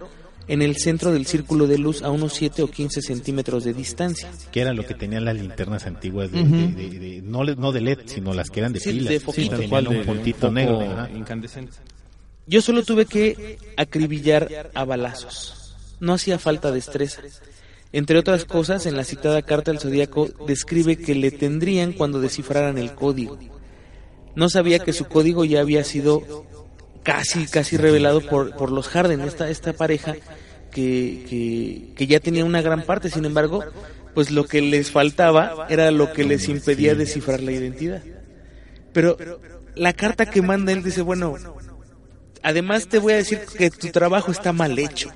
en el centro del círculo de luz a unos 7 o 15 centímetros de distancia. Que era lo que tenían las linternas antiguas, de, Ujú. de- de- de- no, de LED, sino las que eran de Sí, pilas. de Sí, foquito. tal Tenían cual, un puntito negro. incandescente. Yo solo tuve que acribillar a balazos. No hacía falta destreza. Entre otras cosas, en la citada carta el zodíaco describe que le tendrían cuando descifraran el código. No sabía que su código ya había sido casi, casi revelado por, por los Harden, esta, esta pareja que, que, que ya tenía una gran parte. Sin embargo, pues lo que les faltaba era lo que les impedía descifrar la identidad. Pero la carta que manda él dice, bueno, además te voy a decir que tu trabajo está mal hecho,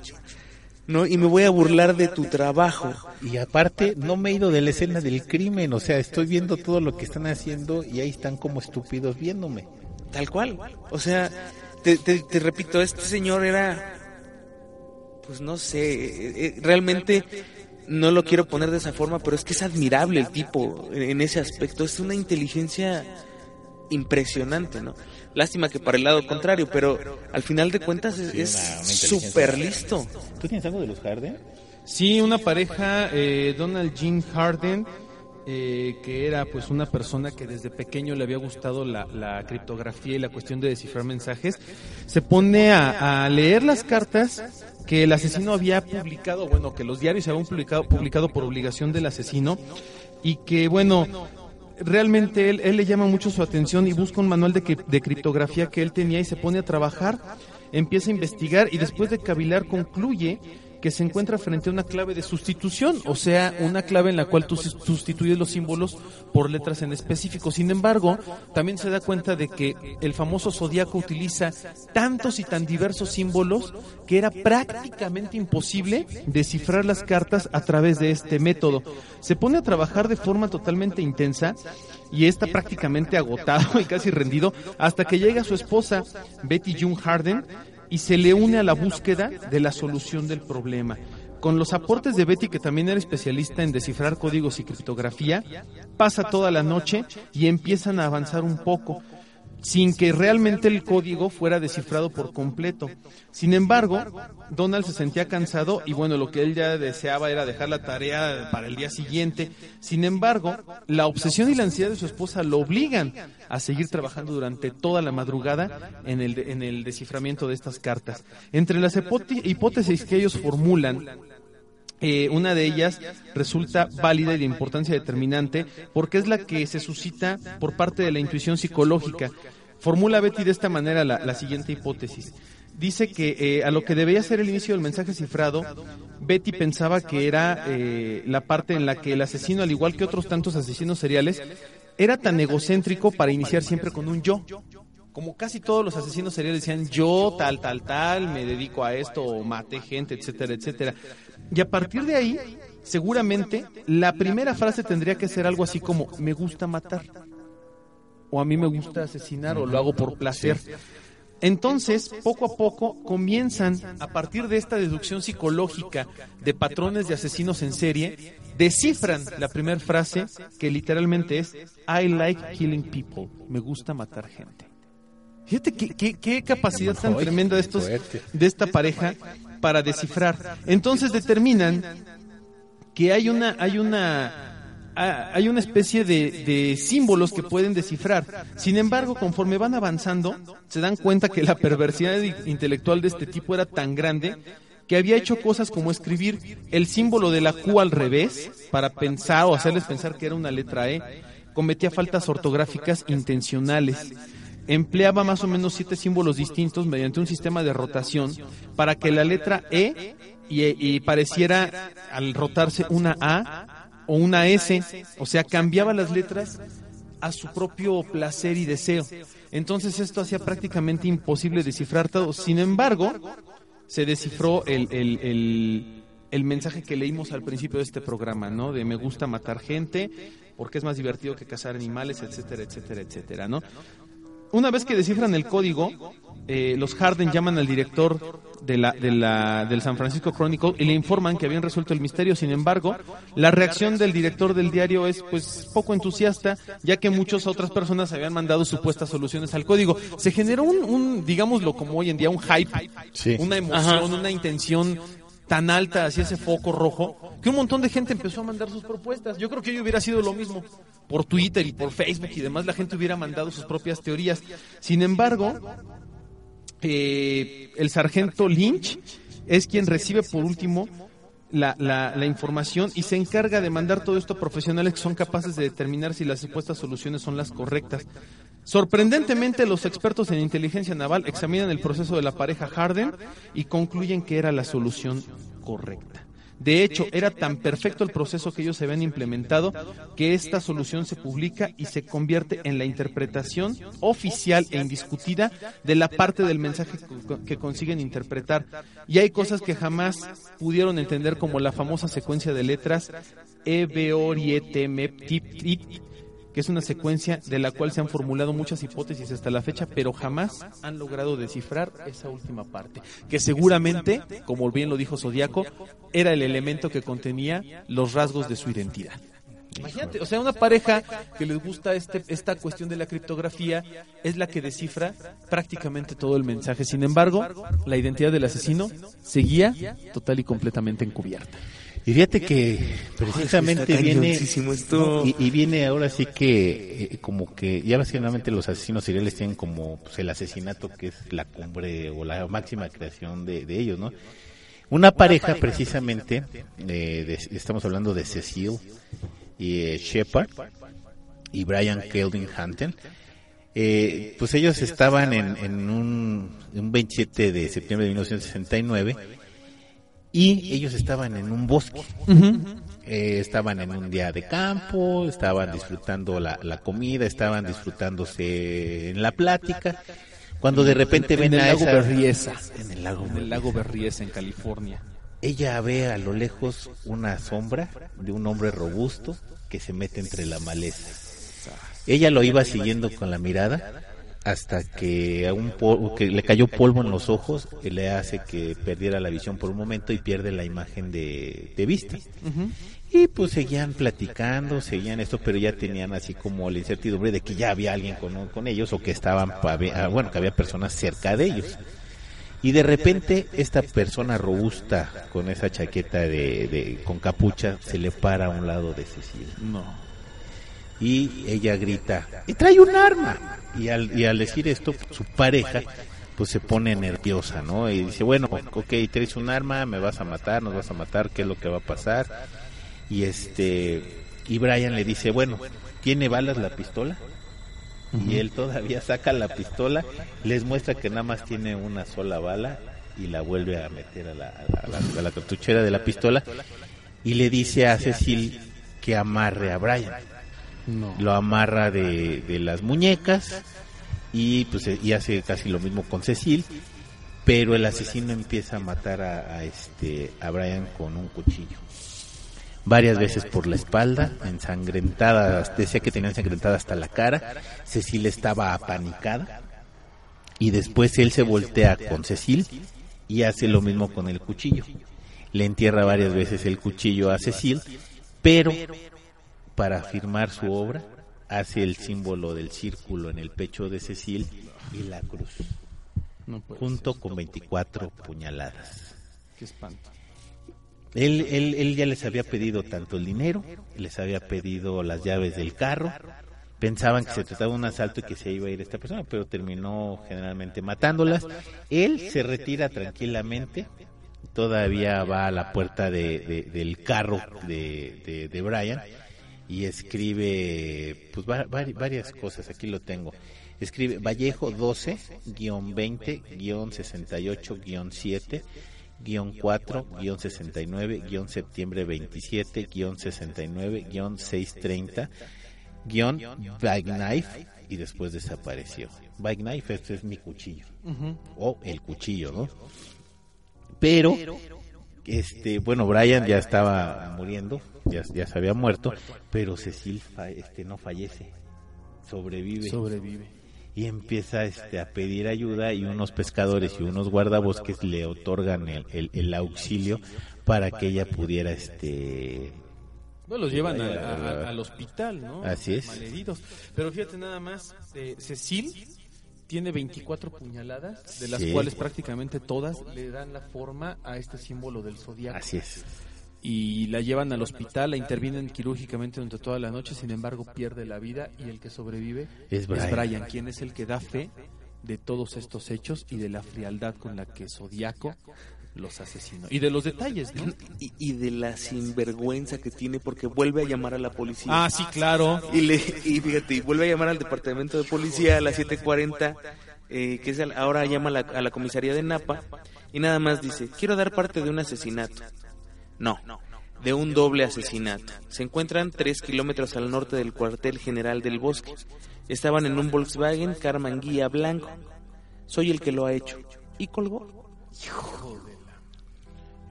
¿no? Y me voy a burlar de tu trabajo. Y aparte, no me he ido de la escena del crimen, o sea, estoy viendo todo lo que están haciendo y ahí están como estúpidos viéndome. Tal cual. O sea, te, te- te repito, este señor era, pues no sé, eh, eh, realmente no lo quiero poner de esa forma, pero es que es admirable el tipo en, en ese aspecto. Es una inteligencia impresionante, ¿no? Lástima que para el lado contrario, pero al final de cuentas es- súper listo. ¿Tú tienes algo de los Harden? Sí, una pareja, eh, Donald Jean Harden, eh, que era pues una persona que desde pequeño le había gustado la, la criptografía y la cuestión de descifrar mensajes, se pone a, a leer las cartas que el asesino había publicado, bueno, que los diarios habían publicado, publicado por obligación del asesino, y que bueno, realmente él, él le llama mucho su atención y busca un manual de, de criptografía que él tenía y se pone a trabajar, empieza a investigar y después de cavilar concluye que se encuentra frente a una clave de sustitución, o sea, una clave en la cual tú sus- sustituyes los símbolos por letras en específico. Sin embargo, también se da cuenta de que el famoso zodiaco utiliza tantos y tan diversos símbolos que era prácticamente imposible descifrar las cartas a través de este método. Se pone a trabajar de forma totalmente intensa y está prácticamente agotado y casi rendido hasta que llega su esposa Betty June Harden y se le une a la búsqueda de la solución del problema. Con los aportes de Betty, que también era especialista en descifrar códigos y criptografía, pasa toda la noche y empiezan a avanzar un poco, sin que realmente el código fuera descifrado por completo. Sin embargo, Donald se sentía cansado y bueno, lo que él ya deseaba era dejar la tarea para el día siguiente. Sin embargo, la obsesión y la ansiedad de su esposa lo obligan a seguir trabajando durante toda la madrugada en el, en el desciframiento de estas cartas. Entre las hipóte- hipótesis que ellos formulan, eh, una de ellas resulta válida y de importancia determinante porque es la que se suscita por parte de la intuición psicológica. Formula Betty de esta manera la, siguiente hipótesis. dice que eh, a lo que debía ser el inicio del mensaje cifrado, Betty pensaba que era eh, la parte en la que el asesino, al igual que otros tantos asesinos seriales, era tan egocéntrico para iniciar siempre con un yo. Como casi todos los asesinos seriales decían yo, tal, tal, tal, me dedico a esto, o maté gente, etcétera, etcétera. Y a partir de ahí, seguramente, la primera frase tendría que ser algo así como, me gusta matar. O a mí me gusta asesinar, o lo hago por placer. Entonces, poco a poco comienzan, a partir de esta deducción psicológica de patrones de asesinos en serie, descifran la primera frase que literalmente es I like killing people, me gusta matar gente. Fíjate qué, qué, qué capacidad tan tremenda de estos, de esta pareja para descifrar. Entonces determinan que hay una, hay una hay una especie de, de, símbolos que pueden descifrar. Sin embargo, conforme van avanzando, se dan cuenta que la perversidad intelectual de este tipo era tan grande que había hecho cosas como escribir el símbolo de la Q al revés para pensar o hacerles pensar que era una letra E. Cometía faltas ortográficas intencionales. Empleaba más o menos siete símbolos distintos mediante un sistema de rotación para que la letra E y, y pareciera al rotarse una A o una S, o sea, cambiaba las letras a su propio placer y deseo. Entonces esto hacía prácticamente imposible descifrar todo. Sin embargo, se descifró el, el, el, el, mensaje que leímos al principio de este programa, ¿no? De me gusta matar gente porque es más divertido que cazar animales, etcétera, etcétera, etcétera, ¿no? Una vez que descifran el código, eh, los Harden llaman al director de la, de la, del San Francisco Chronicle y le informan que habían resuelto el misterio. Sin embargo, la reacción del director del diario es pues poco entusiasta, ya que muchas otras personas habían mandado supuestas soluciones al código. Se generó un, un digámoslo como hoy en día, un hype, una emoción, una intención tan alta hacia ese foco rojo que un montón de gente empezó a mandar sus propuestas. Yo creo que hoy hubiera sido lo mismo por Twitter y por Facebook y demás, la gente hubiera mandado sus propias teorías. Sin embargo, eh, el sargento Lynch es quien recibe por último la, la, la, información y se encarga de mandar todo esto a profesionales que son capaces de determinar si las supuestas soluciones son las correctas. Sorprendentemente, los expertos en inteligencia naval examinan el proceso de la pareja Harden y concluyen que era la solución correcta. De hecho, era tan perfecto el proceso que ellos se habían implementado que esta solución se publica y se convierte en la interpretación oficial e indiscutida de la parte del mensaje que consiguen interpretar. Y hay cosas que jamás pudieron entender como la famosa secuencia de letras E, B, O, E, T, M, T, que es una secuencia de la cual se han formulado muchas hipótesis hasta la fecha, pero jamás han logrado descifrar esa última parte, que seguramente, como bien lo dijo Zodíaco, era el elemento que contenía los rasgos de su identidad. Imagínate, o sea, una pareja que les gusta este, esta cuestión de la criptografía es la que descifra prácticamente todo el mensaje. Sin embargo, la identidad del asesino seguía total y completamente encubierta. Y fíjate que precisamente viene esto. Y, y, viene ahora sí que eh, como que ya básicamente los asesinos seriales tienen como pues, el asesinato que es la cumbre o la máxima creación de, de ellos, ¿no? Una pareja precisamente, eh, de, estamos hablando de Cecil y eh, Shepard y Brian Kelding Hunter, eh, pues ellos estaban en, en un, un 27 de septiembre de 1969 y ellos estaban en un bosque. eh, estaban en un día de campo, estaban disfrutando la, la, comida, estaban disfrutándose en la plática. Cuando de repente en, ven en el a lago esa, Berryessa, en el lago, en el lago Berryessa en California. Ella ve a lo lejos una sombra de un hombre robusto que se mete entre la maleza. Ella lo iba siguiendo con la mirada hasta que, a un polvo, que le cayó polvo en los ojos y le hace que perdiera la visión por un momento y pierde la imagen de, de vista. Uh -huh. Y pues seguían platicando, seguían esto, pero ya tenían así como la incertidumbre de que ya había alguien con, con ellos o que estaban, bueno, que había personas cerca de ellos. Y de repente esta persona robusta con esa chaqueta de, de con capucha se le para a un lado de Cecilia. No y ella grita, y trae un arma. Y al, y al decir esto, su pareja pues se pone nerviosa, ¿no? Y dice, bueno, ok, traes un arma, me vas a matar, nos vas a matar, ¿qué es lo que va a pasar? Y este, y Brian le dice, bueno, ¿tiene balas la pistola? y él todavía saca la pistola, les muestra que nada más tiene una sola bala y la vuelve a meter a la, a la- a la cartuchera de la pistola y le dice a Cecil que amarre a Brian. No. Lo amarra de, de las muñecas y pues y hace casi lo mismo con Cecil, pero el asesino empieza a matar a, a este a Brian con un cuchillo. Varias veces por la espalda, ensangrentada, decía que tenía ensangrentada hasta la cara. Cecil estaba apanicada y después él se voltea con Cecil y hace lo mismo con el cuchillo. Le entierra varias veces el cuchillo a Cecil, pero para firmar su obra hace el símbolo del círculo en el pecho de Cecil y la cruz, No junto ser. con 24 puñaladas. Qué espanto. Él, él, él ya les había pedido tanto el dinero, les había pedido las llaves del carro. Pensaban que se trataba de un asalto y que se iba a ir esta persona, pero terminó generalmente matándolas. Él se retira tranquilamente, todavía va a la puerta de, de- del carro de, de Brian y escribe pues va- vari- varias cosas, aquí lo tengo. Escribe Vallejo 12-20-68-7 guion 4, guion 69, guion septiembre 27, guion 69, guion 630, guion Bag Knife y después desapareció. Bag Knife, este es mi cuchillo. O el cuchillo, ¿no? Pero, este, bueno, Brian ya estaba muriendo, ya, ya se había muerto, pero Cecil fa- este, no fallece, sobrevive Sobrevive. y empieza este, a pedir ayuda y unos pescadores y unos guardabosques le otorgan el, el- el auxilio para que ella pudiera este No, los llevan a- a- a- al hospital, ¿no? Así es. Malheridos. Pero fíjate nada más, eh, Cecil tiene 24 puñaladas, de las Sí. cuales prácticamente todas le dan la forma a este símbolo del zodiaco. así es Y la llevan al hospital, la intervienen quirúrgicamente durante toda la noche, sin embargo pierde la vida y el que sobrevive Es Brian. quien es el que da fe de todos estos hechos y de la frialdad con la que Zodiaco los asesinó. Y de los detalles, ¿no? Y, y de la sinvergüenza que tiene porque vuelve a llamar a la policía. Ah, sí, claro. Y, le, y fíjate, y vuelve a llamar al departamento de policía a las 7.40, eh, que es al- ahora llama a la, a la comisaría de Napa, y nada más dice, quiero dar parte de un asesinato. No, de un doble asesinato. Se encuentran tres kilómetros al norte del cuartel general del bosque. Estaban en un Volkswagen Carmanguía blanco. Soy el que lo ha hecho. Y colgó.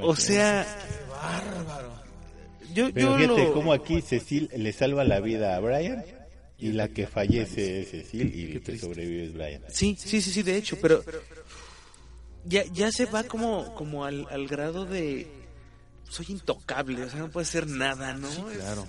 O sea... Yo, pero yo fíjate lo- cómo aquí Cecil le salva la vida a Brian y la que fallece es Cecil y el que sobrevive es Brian Sí, sí, sí, sí, de hecho, pero ya, ya se va como, como al, al grado de soy intocable, o sea, no puedo hacer nada, ¿no? Claro.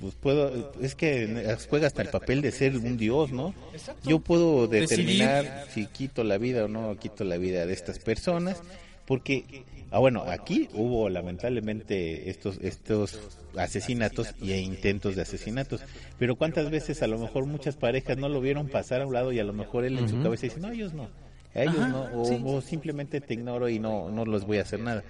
pues puedo es que juega hasta el papel de ser un dios no yo puedo determinar si quito la vida o no quito la vida de estas personas porque ah bueno aquí hubo lamentablemente estos estos asesinatos e intentos de asesinatos. Pero cuántas veces a lo mejor muchas parejas no lo vieron pasar a un lado y a lo mejor él en su cabeza dice no ellos no a ellos Ajá, no o, sí. o simplemente te ignoro y no no les voy a hacer nada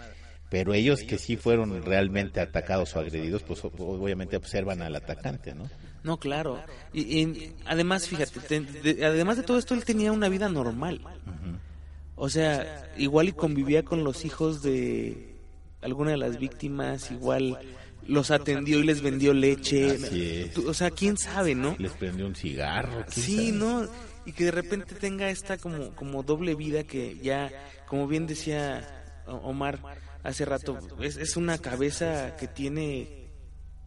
pero ellos que sí fueron realmente atacados o agredidos, pues o- obviamente observan al atacante, ¿no? No, claro. Y, y además, fíjate, te- de- además de todo esto, él tenía una vida normal. O sea, igual y convivía con los hijos de alguna de las víctimas, igual los atendió y les vendió leche. Así es. O sea, quién sabe, ¿no? Les prendió un cigarro. quién Sí, sabe. ¿no? Y que de repente tenga esta como, como doble vida que ya, como bien decía Omar hace rato, es, es una cabeza que tiene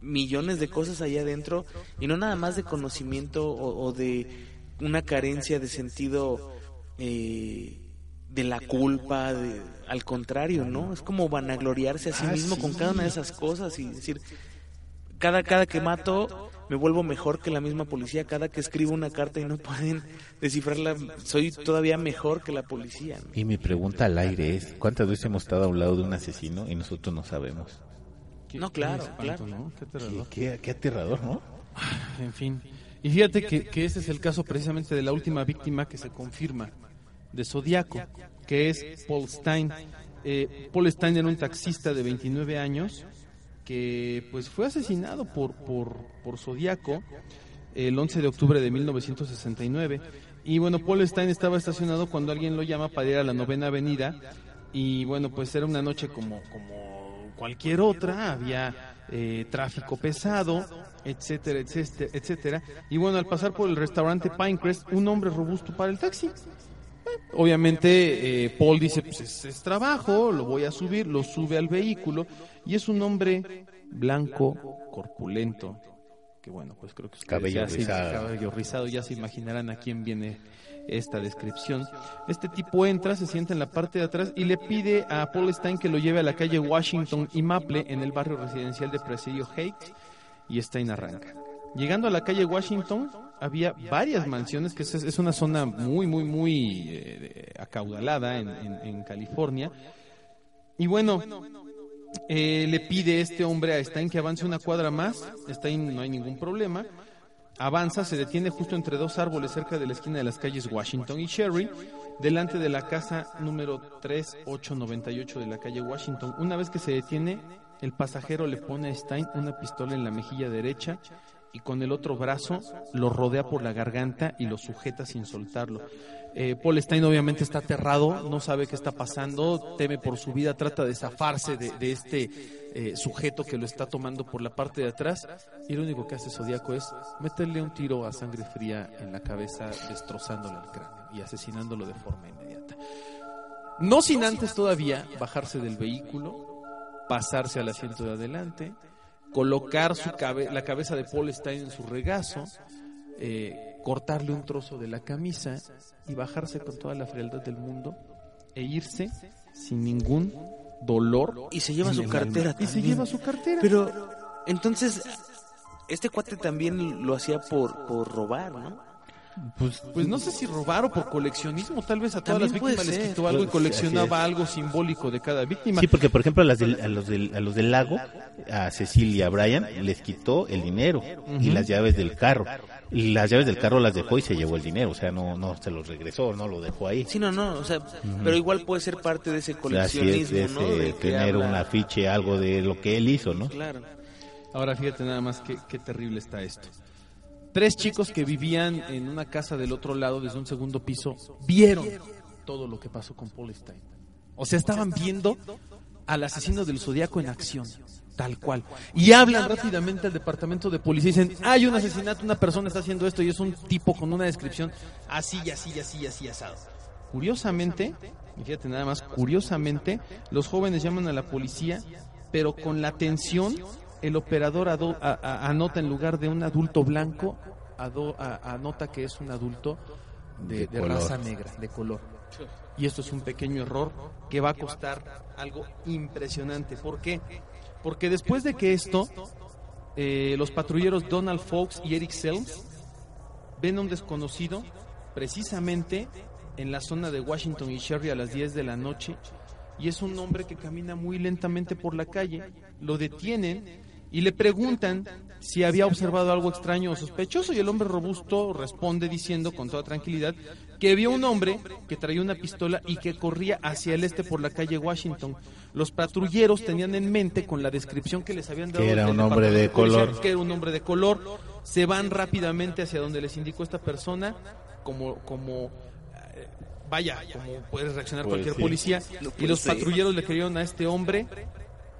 millones de cosas allá adentro y no nada más de conocimiento o, o de una carencia de sentido eh, de la culpa, de- al contrario, ¿no? Es como vanagloriarse a sí Ah, mismo con cada una de esas cosas y decir, cada, cada que mato me vuelvo mejor que la misma policía, cada que escribo una carta y no pueden descifrarla, soy todavía mejor que la policía. ¿no? Y mi pregunta al aire es, ¿cuántas veces hemos estado a un lado de un asesino y nosotros no sabemos? Qué- No, qué claro, espanto, claro. ¿no? Qué Qué, aterrador. qué- qué aterrador, ¿no? En fin. Y fíjate que, que ese es el caso precisamente de la última víctima que se confirma de Zodíaco, que es Paul Stein. Eh, Paul Stein era un taxista de 29 años que pues fue asesinado por, por, por Zodíaco el 11 de octubre de 1969. Y bueno, Paul Stein estaba estacionado cuando alguien lo llama para ir a la novena avenida. Y bueno, pues era una noche como, como cualquier otra, había eh, tráfico pesado, etcétera, etcétera, etcétera. Y bueno, al pasar por el restaurante Pinecrest, un hombre robusto para el taxi. Obviamente, eh, Paul dice, pues es, es trabajo, lo voy a subir, lo sube al vehículo, y es un hombre blanco, corpulento, que bueno, pues creo que Cabello ya se- rizado. cabello rizado, ya se imaginarán a quién viene esta descripción. Este tipo entra, se sienta en la parte de atrás y le pide a Paul Stein que lo lleve a la calle Washington y Maple en el barrio residencial de Presidio Heights y Stein arranca. Llegando a la calle Washington había varias mansiones, que es, es una zona muy, muy, muy eh, acaudalada en, en- en California. Y bueno, eh, le pide este hombre a Stein que avance una cuadra más. Stein no hay ningún problema. Avanza, se detiene justo entre dos árboles cerca de la esquina de las calles Washington y Sherry, delante de la casa número 3898 de la calle Washington. Una vez que se detiene, el pasajero le pone a Stein una pistola en la mejilla derecha y con el otro brazo lo rodea por la garganta y lo sujeta sin soltarlo. Eh, Paul Stein obviamente está aterrado, no sabe qué está pasando, teme por su vida, trata de zafarse de, este eh, sujeto que lo está tomando por la parte de atrás y lo único que hace Zodíaco es meterle un tiro a sangre fría en la cabeza, destrozándole el cráneo y asesinándolo de forma inmediata. No sin antes todavía bajarse del vehículo, pasarse al asiento de adelante, colocar su cabe- la cabeza de Paul Stein en su regazo, eh, cortarle un trozo de la camisa y bajarse con toda la frialdad del mundo e irse sin ningún dolor. Y se lleva su cartera. Y se lleva su cartera. Pero, entonces, este cuate también lo hacía por, por robar, ¿no? Pues, Pues no sé si robar o por coleccionismo, tal vez a todas También las víctimas les quitó algo y coleccionaba algo simbólico de cada víctima. Sí, porque por ejemplo a, las del- a los del, a los del lago, a Cecilia, a Brian, les quitó el dinero y las llaves del carro. Y las llaves del carro las dejó y se llevó el dinero, o sea, no no se los regresó, no lo dejó ahí. Sí, no, no, o sea, pero igual puede ser parte de ese Así coleccionismo, es, de ¿no? ese De que tener habla- un afiche, algo de lo que él hizo, ¿no? Claro. Ahora fíjate nada más qué, qué terrible está esto. Tres chicos que vivían en una casa del otro lado desde un segundo piso vieron todo lo que pasó con Paul Stein. O sea, estaban viendo al asesino del zodiaco en acción, tal cual. Y hablan rápidamente al departamento de policía y dicen, hay un asesinato, una persona está haciendo esto y es un tipo con una descripción así, y así, y así, y así, asado. Curiosamente, fíjate nada más, curiosamente, los jóvenes llaman a la policía, pero con la atención, el operador ado- a- a- anota en lugar de un adulto blanco, ado- a- anota que es un adulto de, De raza negra, de color. Y esto es un pequeño error que va a costar algo impresionante. ¿Por qué? Porque después de que esto, eh, los patrulleros Donald Fox y Eric Selms ven a un desconocido precisamente en la zona de Washington y Sherry a las 10 de la noche y es un hombre que camina muy lentamente por la calle, lo detienen y le preguntan si había observado algo extraño o sospechoso y el hombre robusto responde diciendo con toda tranquilidad que vio un hombre que traía una pistola y que corría hacia el este por la calle Washington. Los patrulleros tenían en mente con la descripción que les habían dado Que era un hombre de color. que era un hombre de color, se van rápidamente hacia donde les indicó esta persona como como eh, vaya, como puede reaccionar Pues cualquier sí. policía No y los patrulleros le creyeron a este hombre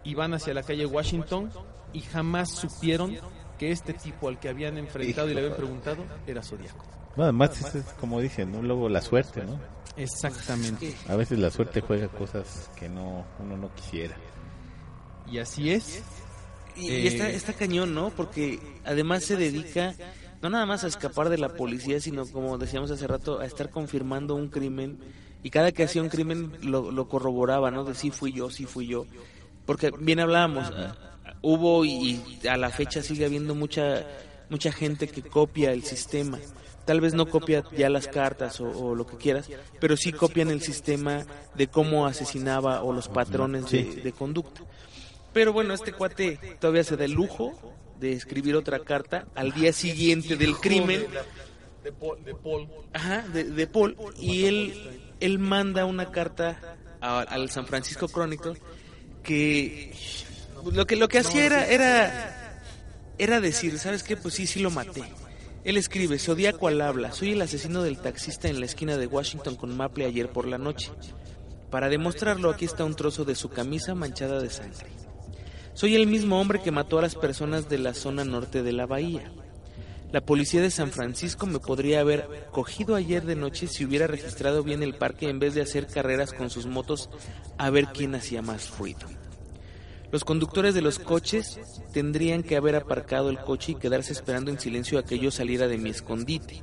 y van hacia la calle Washington y jamás supieron que este tipo al que habían enfrentado y le habían preguntado era Zodíaco. No, además, es, es como dicen, ¿no? Luego la suerte, ¿no? Exactamente. A veces la suerte juega cosas que no uno no quisiera. Y así es. Y, Eh, y está, está cañón, ¿no? Porque además se dedica no nada más a escapar de la policía, sino como decíamos hace rato, a estar confirmando un crimen. Y cada que hacía un crimen lo, lo corroboraba, ¿no? De sí fui yo, sí fui yo. Porque bien hablábamos, hubo y, y a la fecha sigue habiendo mucha, mucha gente que copia el sistema. Tal vez no copia ya las cartas o, o lo que quieras, pero sí copian el sistema de cómo asesinaba o los patrones de, conducta. Pero bueno, este cuate todavía se da el lujo de escribir otra carta al día siguiente del crimen. De Paul. De Paul. Ajá, de, de Paul. Y él, él manda una carta al San Francisco Chronicle que lo que lo que hacía era era era decir, ¿sabes qué? Pues sí, sí lo maté. Él escribe, Zodíaco al habla, soy el asesino del taxista en la esquina de Washington con Maple ayer por la noche. Para demostrarlo, aquí está un trozo de su camisa manchada de sangre. Soy el mismo hombre que mató a las personas de la zona norte de la bahía. La policía de San Francisco me podría haber cogido ayer de noche si hubiera registrado bien el parque en vez de hacer carreras con sus motos a ver quién hacía más ruido. Los conductores de los coches tendrían que haber aparcado el coche y quedarse esperando en silencio a que yo saliera de mi escondite.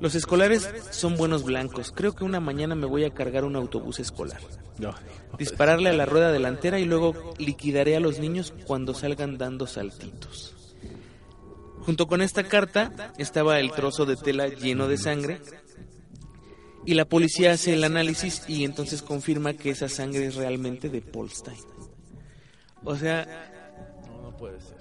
Los escolares son buenos blancos. Creo que una mañana me voy a cargar un autobús escolar. Dispararle a la rueda delantera y luego liquidaré a los niños cuando salgan dando saltitos. Junto con esta carta estaba el trozo de tela lleno de sangre y la policía hace el análisis y entonces confirma que esa sangre es realmente de Paul Stein. O sea, No, no puede ser.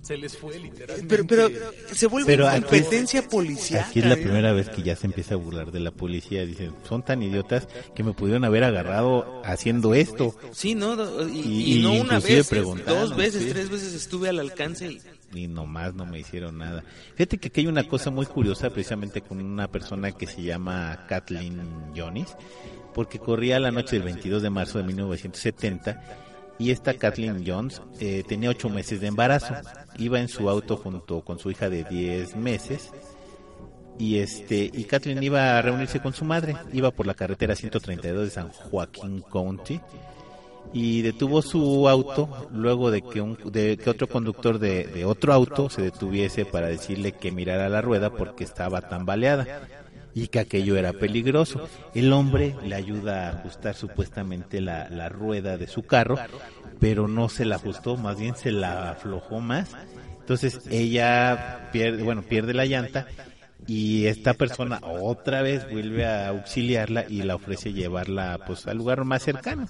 Se les fue literalmente. pero, pero se vuelve Pero aquí- competencia policial. Aquí es la primera vez que ya se empieza a burlar de la policía. Dicen, son tan idiotas que me pudieron haber agarrado haciendo esto. Sí, no, y, Y- y no una inclusive vez, dos veces, sí. tres veces estuve al alcance y y nomás no me hicieron nada. Fíjate que aquí hay una cosa muy curiosa precisamente con una persona que se llama Kathleen Jones, porque corría la noche del 22 de marzo de 1970 y esta Kathleen Jones eh, tenía ocho meses de embarazo. Iba en su auto junto con su hija de 10 meses y este y Kathleen iba a reunirse con su madre. Iba por la carretera 132 de San Joaquín County y detuvo su auto luego de que un de que otro conductor de, de otro auto se detuviese para decirle que mirara la rueda porque estaba tambaleada y que aquello era peligroso. El hombre le ayuda a ajustar supuestamente la, la rueda de su carro, pero no se la ajustó, más bien se la aflojó más. Entonces ella pierde, bueno, pierde la llanta y esta persona otra vez vuelve a auxiliarla y la ofrece llevarla pues al lugar más cercano.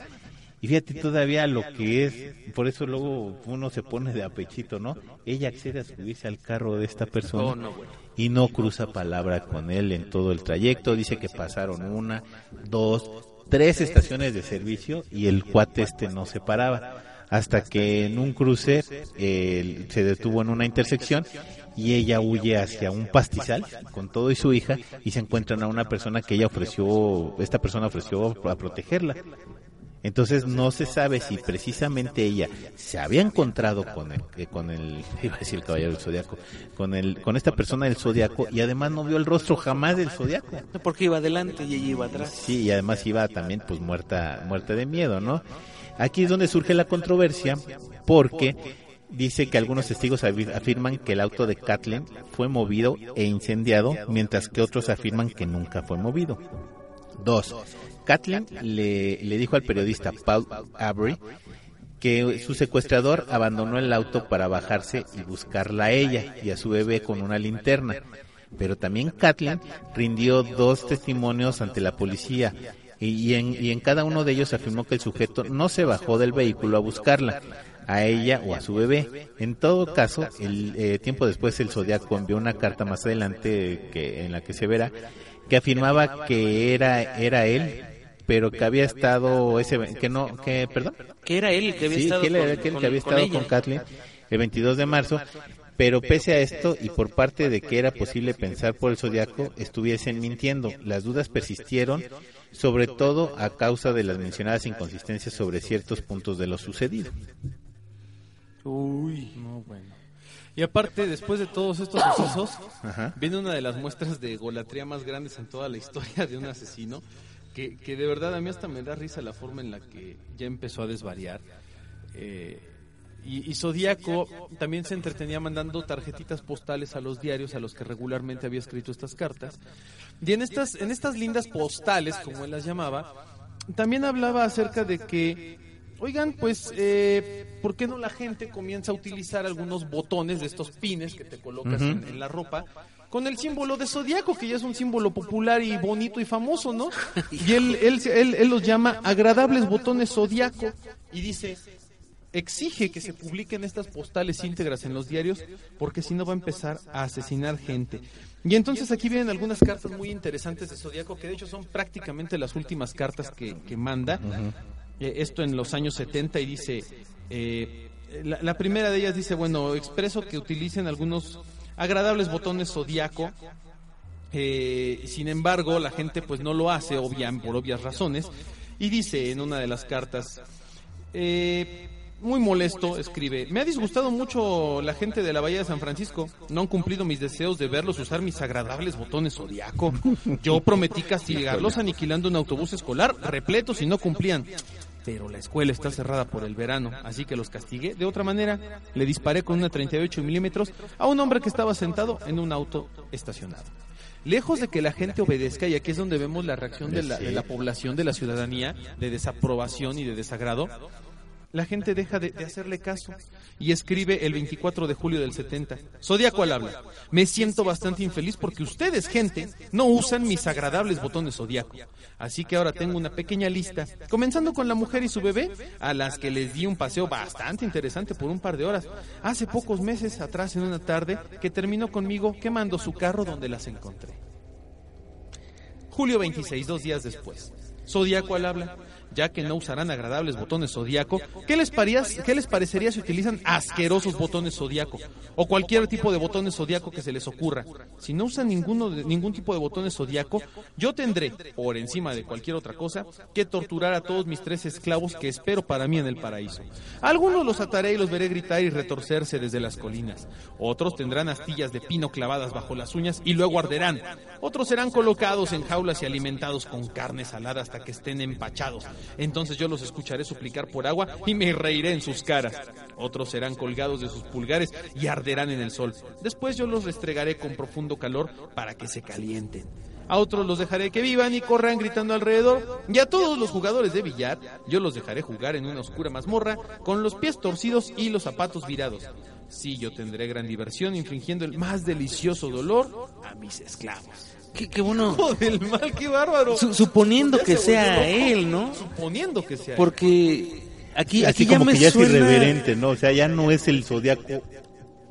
Y fíjate todavía lo que es, por eso luego uno se pone de apechito, ¿no? Ella accede a subirse al carro de esta persona Oh. Y no cruza palabra con él en todo el trayecto. Dice que pasaron una, dos, tres estaciones de servicio y el cuate este no se paraba. Hasta que en un cruce eh, se detuvo en una intersección y ella huye hacia un pastizal con todo y su hija y se encuentran a una persona que ella ofreció, esta persona ofreció a protegerla. Entonces no se sabe si precisamente ella se había encontrado con el, eh, con el, iba a decir el caballero del zodiaco, con el, con esta persona del zodiaco y además no vio el rostro jamás del zodiaco. Porque iba adelante y ella iba atrás. Sí, y además iba también pues muerta, muerta de miedo, ¿no? Aquí es donde surge la controversia porque dice que algunos testigos afirman que el auto de Kathleen fue movido e incendiado, mientras que otros afirman que nunca fue movido. Dos, Kathleen le, le dijo al periodista Paul Avery que su secuestrador abandonó el auto para bajarse y buscarla a ella y a su bebé con una linterna. Pero también Kathleen rindió dos testimonios ante la policía y, y en, y en cada uno de ellos afirmó que el sujeto no se bajó del vehículo a buscarla a ella o a su bebé. En todo caso, el eh, tiempo después el Zodiaco envió una carta más adelante que en la que se verá que afirmaba que era era él, pero que había estado ese que no que perdón, Que era él el que había sí, estado que él era con, el que había con estado con Kathleen el 22 de marzo, pero pese a esto y por parte de que era posible pensar por el zodiaco, estuviesen mintiendo. Las dudas persistieron, sobre todo a causa de las mencionadas inconsistencias sobre ciertos puntos de lo sucedido. Uy. No, bueno. Y aparte, después de todos estos sucesos, Ajá. viene una de las muestras de golatría más grandes en toda la historia de un asesino, que, que de verdad a mí hasta me da risa la forma en la que ya empezó a desvariar. Eh, y, y Zodíaco también se entretenía mandando tarjetitas postales a los diarios a los que regularmente había escrito estas cartas. Y en estas, en estas lindas postales, como él las llamaba, también hablaba acerca de que, oigan, pues, eh, ¿por qué no la gente comienza a utilizar algunos botones de estos pines que te colocas en, en la ropa? Con el símbolo de zodiaco, que ya es un símbolo popular y bonito y famoso, ¿no? Y él, él, él, él los llama agradables botones zodiaco. Y dice, exige que se publiquen estas postales íntegras en los diarios porque si no va a empezar a asesinar gente. Y entonces aquí vienen algunas cartas muy interesantes de Zodíaco que de hecho son prácticamente las últimas cartas que, que manda. Eh, esto en los años 70 y dice, eh, la, la primera de ellas dice, bueno, expreso que utilicen algunos agradables botones zodiaco. Eh, sin embargo, la gente pues no lo hace, obvia- por obvias razones. Y dice en una de las cartas, eh, muy molesto, escribe, me ha disgustado mucho la gente de la Bahía de San Francisco. No han cumplido mis deseos de verlos usar mis agradables botones zodiaco. Yo prometí castigarlos aniquilando un autobús escolar repleto si no cumplían. Pero la escuela está cerrada por el verano, así que los castigué. De otra manera, le disparé con una 38 milímetros a un hombre que estaba sentado en un auto estacionado. Lejos de que la gente obedezca, y aquí es donde vemos la reacción de la, de la población, de la ciudadanía, de desaprobación y de desagrado, la gente deja de, hacerle caso y escribe el 24 de julio del 70. Zodíaco al habla. Me siento bastante infeliz porque ustedes, gente, no usan mis agradables botones zodiaco. Así que ahora tengo una pequeña lista, comenzando con la mujer y su bebé, a las que les di un paseo bastante interesante por un par de horas. Hace pocos meses atrás, en una tarde, que terminó conmigo quemando su carro donde las encontré. Julio 26, dos días después. Zodíaco al habla. Ya que no usarán agradables botones zodíaco, ¿qué les, parías- ¿qué les parecería si utilizan asquerosos botones zodíaco? O cualquier tipo de botones zodíaco que se les ocurra. Si no usan ninguno de- ningún tipo de botones zodíaco, yo tendré, por encima de cualquier otra cosa, que torturar a todos mis tres esclavos que espero para mí en el paraíso. Algunos los ataré y los veré gritar y retorcerse desde las colinas. Otros tendrán astillas de pino clavadas bajo las uñas y luego arderán. Otros serán colocados en jaulas y alimentados con carne salada hasta que estén empachados. Entonces yo los escucharé suplicar por agua y me reiré en sus caras. Otros serán colgados de sus pulgares y arderán en el sol. Después yo los restregaré con profundo calor para que se calienten. A otros los dejaré que vivan y corran gritando alrededor. Y a todos los jugadores de billar, yo los dejaré jugar en una oscura mazmorra con los pies torcidos y los zapatos virados. Sí, yo tendré gran diversión infligiendo el más delicioso dolor a mis esclavos. Qué, qué bueno. del mal, qué bárbaro. Su- suponiendo Ya que se sea él, ¿no? Suponiendo que sea él. Porque aquí, Así aquí ya como me que ya suena... es irreverente, ¿no? O sea, ya no es el zodiaco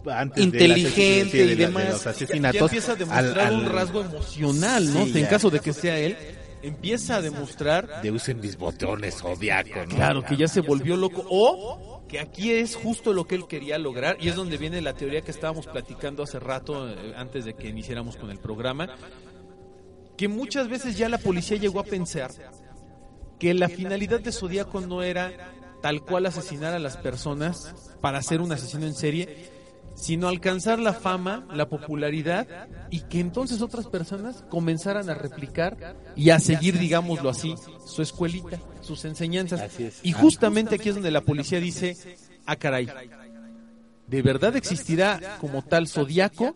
antes Inteligente y de, la- demás. de los ya asesinatos. empieza a demostrar al- un al- rasgo emocional, ¿no? Sí, en ya. caso de que sea él, empieza a demostrar, de usen mis botones zodiaco, ¿no? claro, que ya se volvió loco o que aquí es justo lo que él quería lograr y es donde viene la teoría que estábamos platicando hace rato eh, antes de que iniciáramos con el programa, que muchas veces ya la policía llegó a pensar que la finalidad de Zodíaco no era tal cual asesinar a las personas para ser un asesino en serie, sino alcanzar la fama, la popularidad y que entonces otras personas comenzaran a replicar y a seguir, digámoslo así, su escuelita, sus enseñanzas. Y justamente aquí es donde la policía dice, ah caray, ¿de verdad existirá como tal Zodíaco?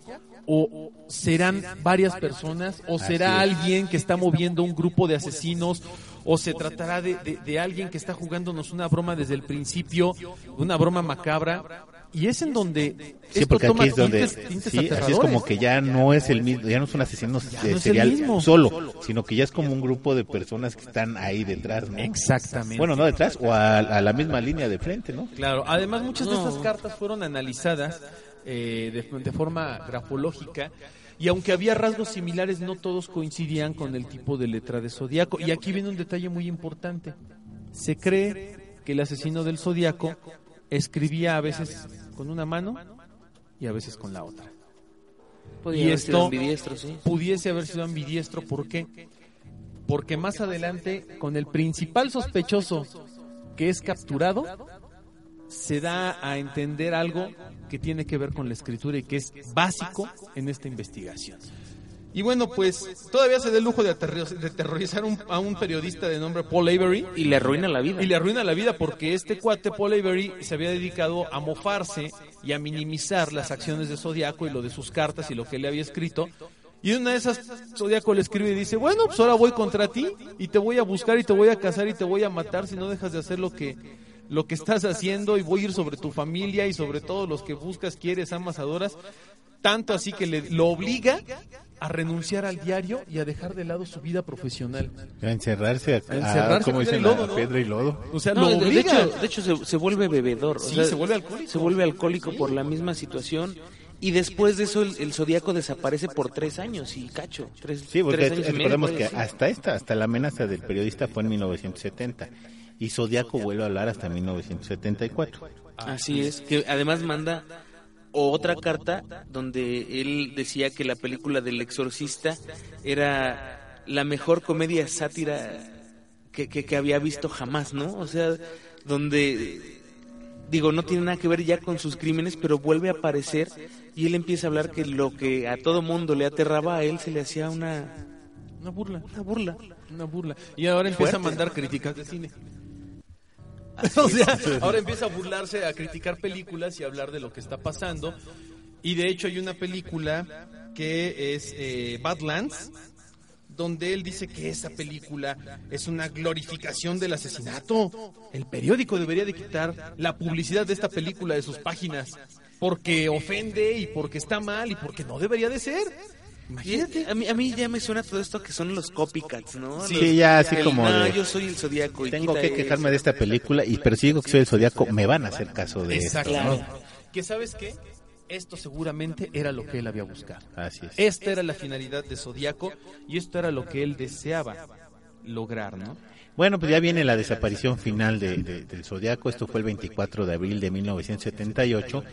¿O serán varias personas? ¿O será alguien que está moviendo un grupo de asesinos? ¿O se tratará de, de- de alguien que está jugándonos una broma desde el principio, una broma macabra? Y es en donde Sí, esto porque toma aquí es donde tintes- tintes sí, así es como que ya no es el mismo, ya no es un asesino no eh, el serial solo, sino que ya es como un grupo de personas que están ahí detrás, ¿no? Exactamente. Bueno, no detrás o a, a la misma línea de frente, ¿no? Claro, además muchas de No. estas cartas fueron analizadas eh, de, de forma grafológica y aunque había rasgos similares, no todos coincidían con el tipo de letra de zodiaco. Y aquí viene un detalle muy importante. Se cree que el asesino del zodiaco escribía a veces con una mano y a veces con la otra. Podría Y esto- sí. pudiese haber sido ambidiestro. ¿Por qué? Porque más adelante, con el principal sospechoso que es capturado, se da a entender algo que tiene que ver con la escritura y que es básico en esta investigación. Y bueno, pues todavía se da el lujo de, aterri- de terrorizar un- a un periodista de nombre Paul Avery Y le arruina la vida. y le arruina la vida porque este cuate Paul Avery se había dedicado a mofarse y a minimizar las acciones de Zodiaco y lo de sus cartas y lo que le había escrito. Y una de esas Zodiaco le escribe y dice, bueno, pues ahora voy contra ti y te voy a buscar y te voy a cazar y te voy a matar si no dejas de hacer lo que lo que estás haciendo y voy a ir sobre tu familia y sobre todos los que buscas, quieres, amas, adoras. Tanto así que le, lo obliga a renunciar al diario y a dejar de lado su vida profesional. A encerrarse, a, A encerrarse, como dicen, lodo, a ¿no? pedra y lodo. O sea, No, lo de- hecho, de hecho se, se vuelve bebedor. o Sí, sea, se vuelve alcohólico. Se vuelve alcohólico por la misma situación. Y después de eso el, el zodiaco desaparece por tres años y cacho. Tres, Sí, porque tres años y medio, recordemos que hasta esta, hasta la amenaza del periodista fue en 1970. Y Zodíaco vuelve a hablar hasta 1974. Así es, que además manda otra carta donde él decía que la película del exorcista era la mejor comedia sátira que, que, que había visto jamás, ¿no? O sea, donde digo, no tiene nada que ver ya con sus crímenes, pero vuelve a aparecer y él empieza a hablar que lo que a todo mundo le aterraba a él se le hacía una Una burla. una burla. Una burla. Y ahora empieza Fuerte. a mandar críticas de cine. o sea, ahora empieza a burlarse, a criticar películas y a hablar de lo que está pasando. Y de hecho hay una película que es eh, Badlands, donde él dice que esa película es una glorificación del asesinato. El periódico debería de quitar la publicidad de esta película de sus páginas, porque ofende y porque está mal y porque no debería de ser. Imagínate. A mí, a mí ya me suena todo esto que son los copycats, ¿no? Sí, Los- ya así el, como "No, de- yo soy el zodiaco. y Tengo que quejarme eso". de esta película, y pero si digo que soy el Zodíaco, me van a hacer caso de esto. Exacto. Que sabes qué? Esto seguramente era lo que él había buscado. Así es. Esta era la finalidad de Zodíaco y esto era lo que él deseaba lograr, ¿no? Bueno, pues ya viene la desaparición final de, de- del Zodíaco. Esto fue el 24 de abril de 1978.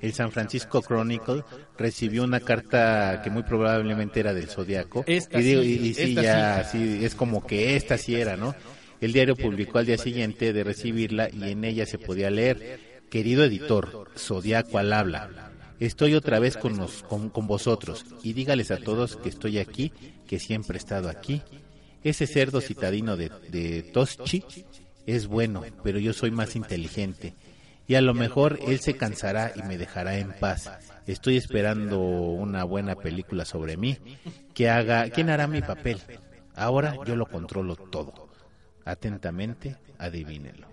El San Francisco Chronicle recibió una carta que muy probablemente era del Zodíaco. Esta y, digo, sí, y- y sí, esta ya, sí, es como que esta sí era, ¿no? El diario publicó al día siguiente de recibirla y en ella se podía leer, querido editor, Zodíaco al habla. Estoy otra vez con, los- con, con vosotros y dígales a todos que estoy aquí, que siempre he estado aquí. Ese cerdo citadino de, de Toschi es bueno, pero yo soy más inteligente. Y a lo mejor él se cansará y me dejará en paz. Estoy esperando una buena película sobre mí. Que haga, ¿quién hará mi papel? Ahora yo lo controlo todo. Atentamente, adivínenlo.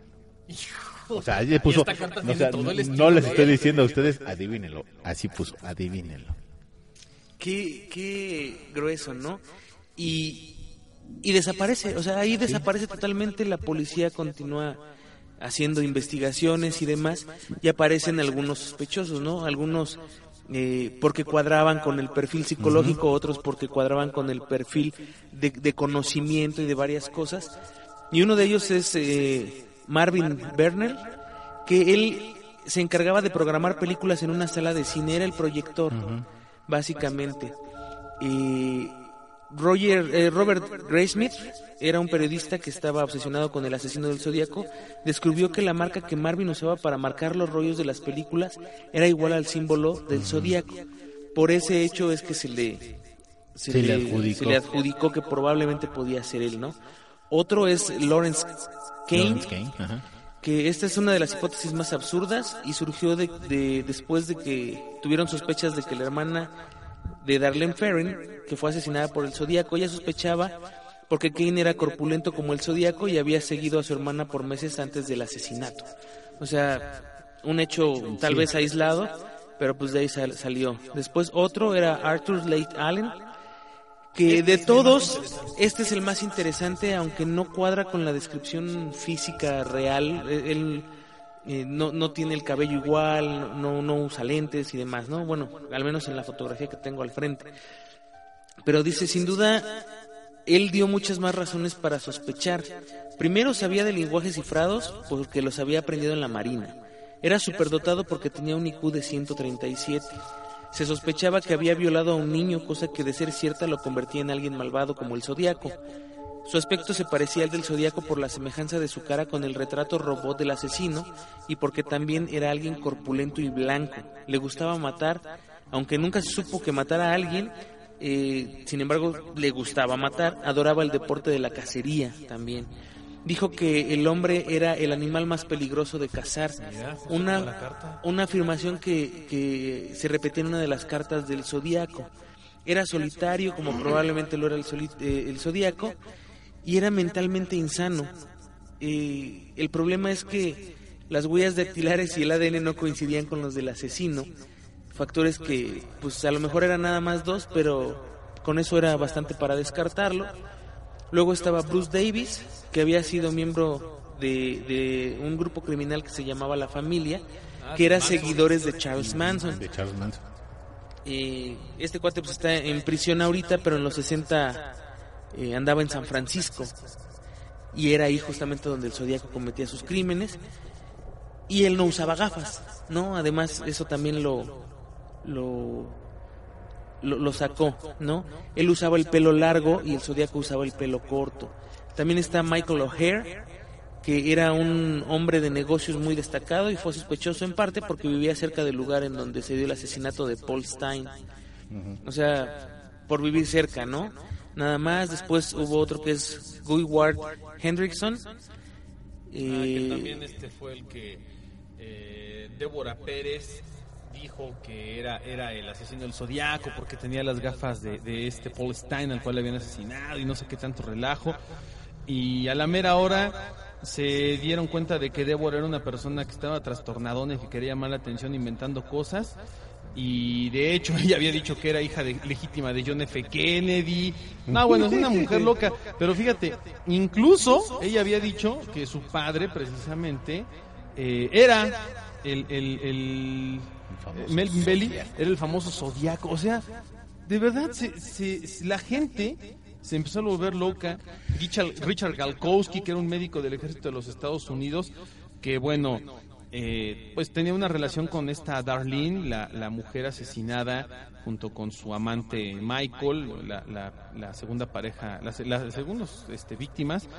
O sea, ahí le puso, o sea, no les estoy diciendo a ustedes, adivínenlo. Así puso, adivínenlo. Qué, qué grueso, ¿no? Y, y desaparece, o sea, ahí desaparece totalmente, la policía continúa haciendo investigaciones y demás, y aparecen algunos sospechosos, ¿no? Algunos eh, porque cuadraban con el perfil psicológico, otros porque cuadraban con el perfil de, de conocimiento y de varias cosas. Y uno de ellos es eh, Marvin Berner, que él se encargaba de programar películas en una sala de cine, era el proyector, básicamente. Y Roger, eh, Robert Graysmith era un periodista que estaba obsesionado con el asesino del zodiaco. Descubrió que la marca que Marvin usaba para marcar los rollos de las películas era igual al símbolo del zodiaco. Por ese hecho es que se le, Se le adjudicó. se le adjudicó que probablemente podía ser él, ¿no? Otro es Lawrence Kane, Lawrence Kane, ajá. que esta es una de las hipótesis más absurdas y surgió de, de- después de que tuvieron sospechas de que la hermana de Darlene Ferrin, que fue asesinada por el Zodíaco, ella sospechaba porque Kane era corpulento como el Zodíaco y había seguido a su hermana por meses antes del asesinato. O sea, un hecho tal vez aislado, pero pues de ahí sal- salió. Después otro era Arthur Late Allen, que de todos, este es el más interesante, aunque no cuadra con la descripción física real. Eh, Él eh, no, no tiene el cabello igual, no, no usa lentes y demás, ¿no? Bueno, al menos en la fotografía que tengo al frente. Pero dice, sin duda, él dio muchas más razones para sospechar. Primero sabía de lenguajes cifrados porque los había aprendido en la Marina. Era superdotado porque tenía un IQ de 137. Se sospechaba que había violado a un niño, cosa que de ser cierta lo convertía en alguien malvado como el Zodíaco. Su aspecto se parecía al del Zodíaco por la semejanza de su cara con el retrato robot del asesino y porque también era alguien corpulento y blanco. Le gustaba matar, aunque nunca se supo que matara a alguien, eh, sin embargo le gustaba matar, adoraba el deporte de la cacería también. Dijo que el hombre era el animal más peligroso de cazar, una, una afirmación que, que se repetía en una de las cartas del Zodíaco. Era solitario, como probablemente lo era el, soli- eh, el Zodíaco, y era mentalmente insano. Eh, el problema es que las huellas dactilares y el ADN no coincidían con los del asesino, factores que pues a lo mejor eran nada más dos, pero con eso era bastante para descartarlo. Luego estaba Bruce Davis, que había sido miembro de, de un grupo criminal que se llamaba La Familia, que era seguidores de Charles Manson. De Charles Manson. Eh, este cuate pues está en prisión ahorita, pero en los 60 eh, andaba en San Francisco. y era ahí justamente donde el zodiaco cometía sus crímenes y él no usaba gafas, ¿no? Además eso también lo lo lo, lo sacó, ¿no? Él usaba el pelo largo y el zodiaco usaba el pelo corto. También está Michael O'Hare, que era un hombre de negocios muy destacado y fue sospechoso en parte porque vivía cerca del lugar en donde se dio el asesinato de Paul Stein. O sea, por vivir cerca, ¿no? Nada más, después hubo otro que es Guy Ward Hendrickson. Ah, que Eh, también este fue el que eh, Débora Pérez dijo que era, era el asesino del zodiaco porque tenía las gafas de, de este Paul Stein al cual le habían asesinado y no sé qué tanto relajo. Y a la mera hora se dieron cuenta de que Débora era una persona que estaba trastornadona y que quería llamar la atención inventando cosas. Y de hecho ella había dicho que era hija de- legítima de John F. Kennedy. No, bueno, es una mujer loca. Pero fíjate, incluso ella había dicho que su padre precisamente eh, era el, el, el- famoso Melvin Belly, era el famoso zodiaco. O sea, de verdad, se, se- se- la gente se empezó a volver loca. Richard, Richard Galkowski, que era un médico del ejército de los Estados Unidos, que bueno, eh, pues tenía una relación con esta Darlene, la, la mujer asesinada, junto con su amante Michael, la, la- la segunda pareja, las, las segundas este, víctimas.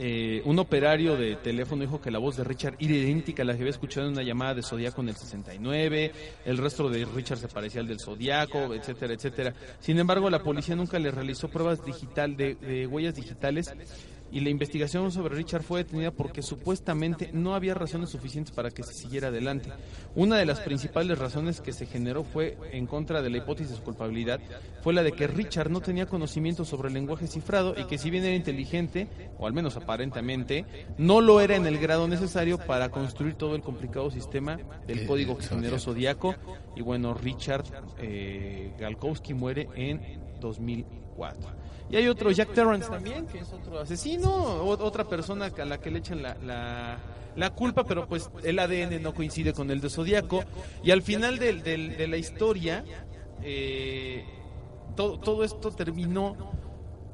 Eh, un operario de teléfono dijo que la voz de Richard era idéntica a la que había escuchado en una llamada de Zodíaco en el 69, el rostro de Richard se parecía al del Zodíaco, etcétera, etcétera. Sin embargo, la policía nunca le realizó pruebas digital de, de huellas digitales y la investigación sobre Richard fue detenida porque supuestamente no había razones suficientes para que se siguiera adelante. Una de las principales razones que se generó fue en contra de la hipótesis de culpabilidad fue la de que Richard no tenía conocimiento sobre el lenguaje cifrado y que si bien era inteligente, o al menos aparentemente, no lo era en el grado necesario para construir todo el complicado sistema del El código que Zodiaco. generó Zodíaco. Y bueno, Richard eh, Galkowski muere en 2004. Y hay otro, Jack Terrence también, que es otro asesino, otra persona a la que le echan la, la, la culpa, pero pues el ADN no coincide con el de Zodíaco. Y al final del- del- de la historia, eh, todo, todo esto terminó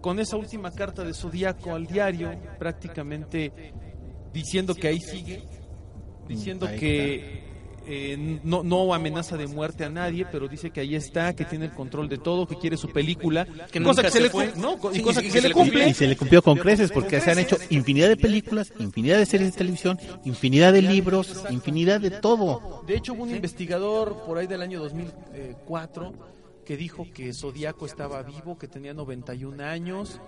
con esa última carta de Zodíaco al diario, prácticamente diciendo que ahí sigue, diciendo Ahí que eh, no, no amenaza de muerte a nadie, pero dice que ahí está, que tiene el control de todo, que quiere su película, Que cosa nunca que se, se le fue. cum- no, Sí, cosa que se le cumple. Y se le cumplió con creces porque se han hecho infinidad de películas, infinidad de series de televisión, infinidad de libros, infinidad de todo. De hecho, hubo un investigador por ahí del año 2004 que dijo que Zodíaco estaba vivo, que tenía 91 años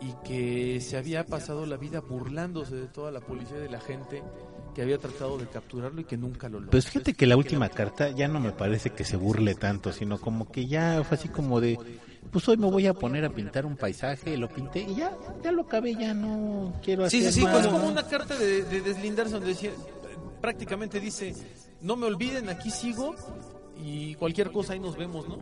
y que se había pasado la vida burlándose de toda la policía y de la gente que había tratado de capturarlo y que nunca lo logró. Pues fíjate que la última carta ya no me parece que se burle tanto, sino como que ya fue así como de, pues hoy me voy a poner a pintar un paisaje, lo pinté y ya, ya lo acabé, ya no quiero Sí, hacer sí, sí, más. Pues como- como una carta de, de deslindarse donde decía, prácticamente dice, no me olviden, aquí sigo y cualquier cosa ahí nos vemos, ¿no?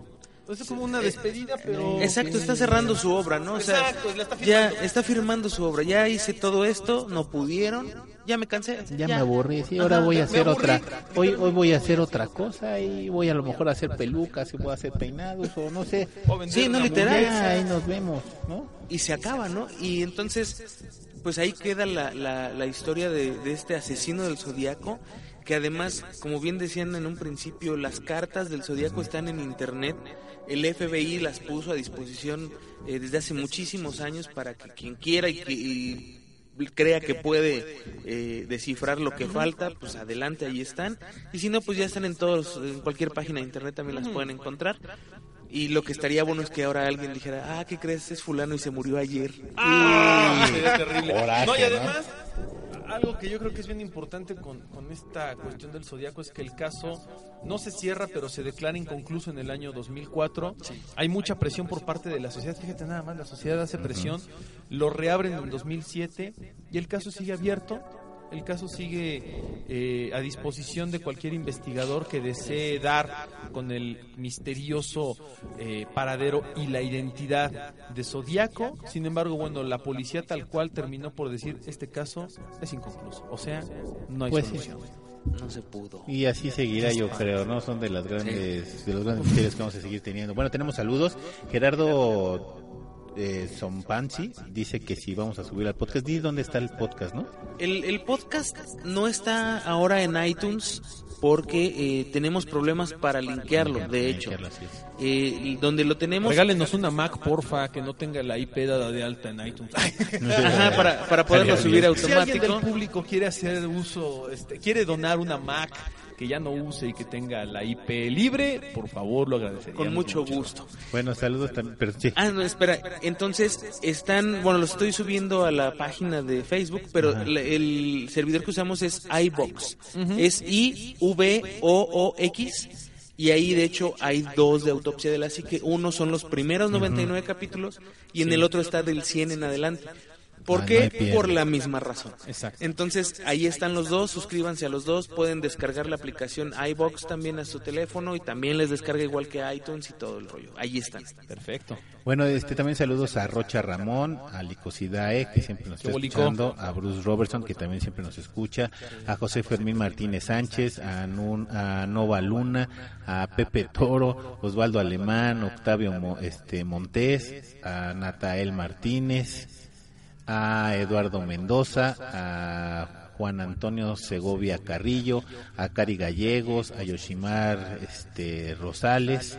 Entonces es como una despedida, pero... Exacto, está cerrando su obra, ¿no? O sea, Exacto, la está ya firmando. está firmando su obra. Ya hice todo esto, no pudieron, ya me cansé. Ya, me aburrí, sí, ahora voy a hacer aburrí. otra, hoy, hoy voy a hacer otra cosa y voy a lo mejor a hacer pelucas y voy a hacer peinados o no sé. O Sí, no, literal. Ya, ahí nos vemos, ¿no? y se acaba, ¿no? Y entonces, pues ahí queda la, la, la historia de, de este asesino del zodiaco, que además, como bien decían en un principio, las cartas del zodiaco están en internet. El FBI las puso a disposición eh, desde hace muchísimos años para que quien quiera y, que, y crea que puede eh, descifrar lo que falta, pues adelante, ahí están. Y si no, pues ya están en todos, en cualquier página de internet también las pueden encontrar. Y lo que estaría bueno es que ahora alguien dijera, ah, ¿qué crees? Es fulano y se murió ayer. ¡Ah! Sería terrible. Coraje, no, y ¿no? Algo que yo creo que es bien importante con, con esta cuestión del zodiaco es que el caso no se cierra, pero se declara inconcluso en el año 2004. Hay mucha presión por parte de la sociedad. Fíjate nada más, la sociedad hace presión. Lo reabren en 2007 y el caso sigue abierto. El caso sigue eh, a disposición de cualquier investigador que desee dar con el misterioso eh, paradero y la identidad de Zodíaco. Sin embargo, bueno, la policía tal cual terminó por decir este caso es inconcluso. O sea, no hay Pues sí. solución. No se pudo. Y así seguirá, yo creo, ¿no? Son de las grandes, de los grandes misterios que vamos a seguir teniendo. Bueno, tenemos saludos. Gerardo eh, Sompansi dice que si vamos a subir al podcast, di dónde está el podcast, ¿no? El, el podcast no está ahora en iTunes porque eh, tenemos problemas para linkearlo, de hecho. Eh, donde lo tenemos... Regálenos una Mac, porfa, que no tenga la IP dada de alta en iTunes. Ajá, para, para poderlo subir Si alguien automático. del público quiere hacer uso, este, quiere donar una Mac que ya no use y que tenga la IP libre, por favor lo agradeceríamos. Con mucho gusto. Bueno, saludos también, pero sí. Ah, no, espera. Entonces, están, bueno, los estoy subiendo a la página de Facebook, pero la- el servidor que usamos es iBox. Es I-V-O-O-X. Y ahí, de hecho, hay dos de autopsia de la psique. Uno son los primeros 99 capítulos y en el otro está del 100 en adelante. ¿Por Ah, qué? no. Por la misma razón. Exacto. Entonces, ahí están los dos, suscríbanse a los dos, pueden descargar la aplicación iBox también a su teléfono y también les descarga igual que iTunes y todo el rollo. Ahí están. Perfecto. Bueno, este también saludos a Rocha Ramón, a Licosidae, que siempre nos está escuchando, a Bruce Robertson, que también siempre nos escucha, a José Fermín Martínez Sánchez, a, Nun- a Nova Luna, a Pepe Toro, Osvaldo Alemán, Octavio Mo- este, Montés, a Natael Martínez, a Eduardo Mendoza, a Juan Antonio Segovia Carrillo, a Cari Gallegos, a Yoshimar este, Rosales,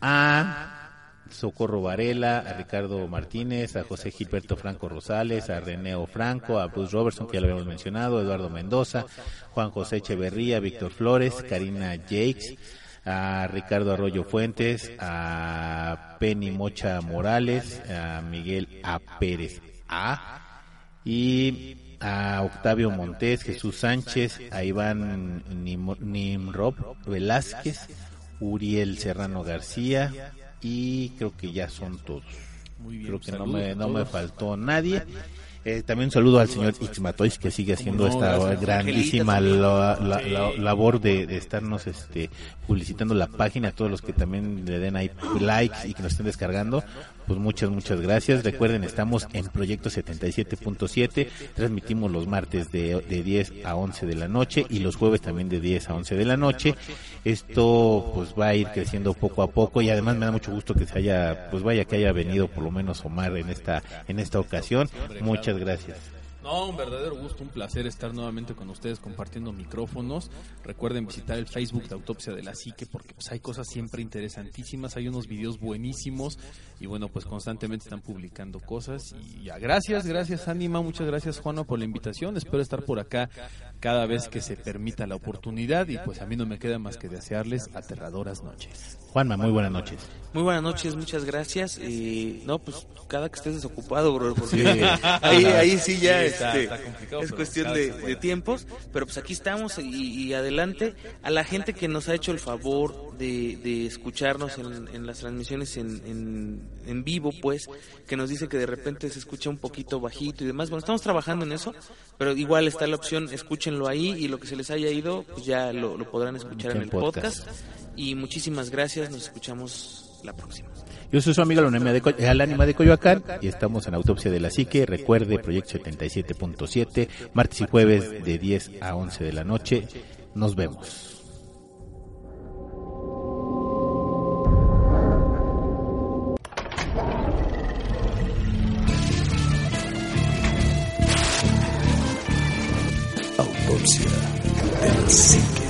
a Socorro Varela, a Ricardo Martínez, a José Gilberto Franco Rosales, a Reneo Franco, a Bruce Robertson, que ya lo habíamos mencionado, Eduardo Mendoza, Juan José Echeverría, Víctor Flores, Karina Jakes, a Ricardo Arroyo Fuentes, a Penny Mocha Morales, a Miguel A. Pérez A. Y a Octavio Montés, Jesús Sánchez, a Iván Nim- Nimrod Velázquez, Uriel Serrano García y creo que ya son todos. Muy bien. Creo que no me, no me faltó nadie. Eh, también un saludo al señor Ixmatois que sigue haciendo no, esta gracias. grandísima la- la- labor de, de estarnos este, publicitando la página, a todos los que también le den ahí likes y que nos estén descargando, pues muchas, muchas gracias. Recuerden, estamos en Proyecto 77.7, transmitimos los martes de, de 10 a 11 de la noche y los jueves también de 10 a 11 de la noche. Esto pues va a ir creciendo poco a poco y además me da mucho gusto que se haya, pues vaya que haya venido por lo menos Omar en esta, en esta ocasión. Muchas gracias. No, un verdadero gusto, un placer estar nuevamente con ustedes compartiendo micrófonos. Recuerden visitar el Facebook de Autopsia de la Psique porque pues hay cosas siempre interesantísimas, hay unos videos buenísimos y bueno, pues constantemente están publicando cosas y ya, gracias, gracias Anima, muchas gracias Juana por la invitación. Espero estar por acá cada vez que se permita la oportunidad y pues a mí no me queda más que desearles aterradoras noches. Juanma, muy buenas noches. Muy buenas noches, muchas gracias. Y no, pues cada que estés desocupado, bro, porque ahí, ahí sí ya Sí, está- este, está es cuestión de, tiempos. Pero pues aquí estamos y, y adelante. A la gente que nos ha hecho el favor de, de escucharnos en, en las transmisiones en, en, en vivo, pues, que nos dice que de repente se escucha un poquito bajito y demás. Bueno, estamos trabajando en eso, pero igual está la opción, escúchenlo ahí y lo que se les haya ido, pues ya lo, lo podrán escuchar en el podcast. podcast. Y muchísimas gracias, nos escuchamos la próxima. Yo soy su amigo el Ánima de Coyoacán y estamos en Autopsia de la Psique. Recuerde, Proyecto 77.7, martes y jueves de 10 a 11 de la noche. Nos vemos. Autopsia de la psique.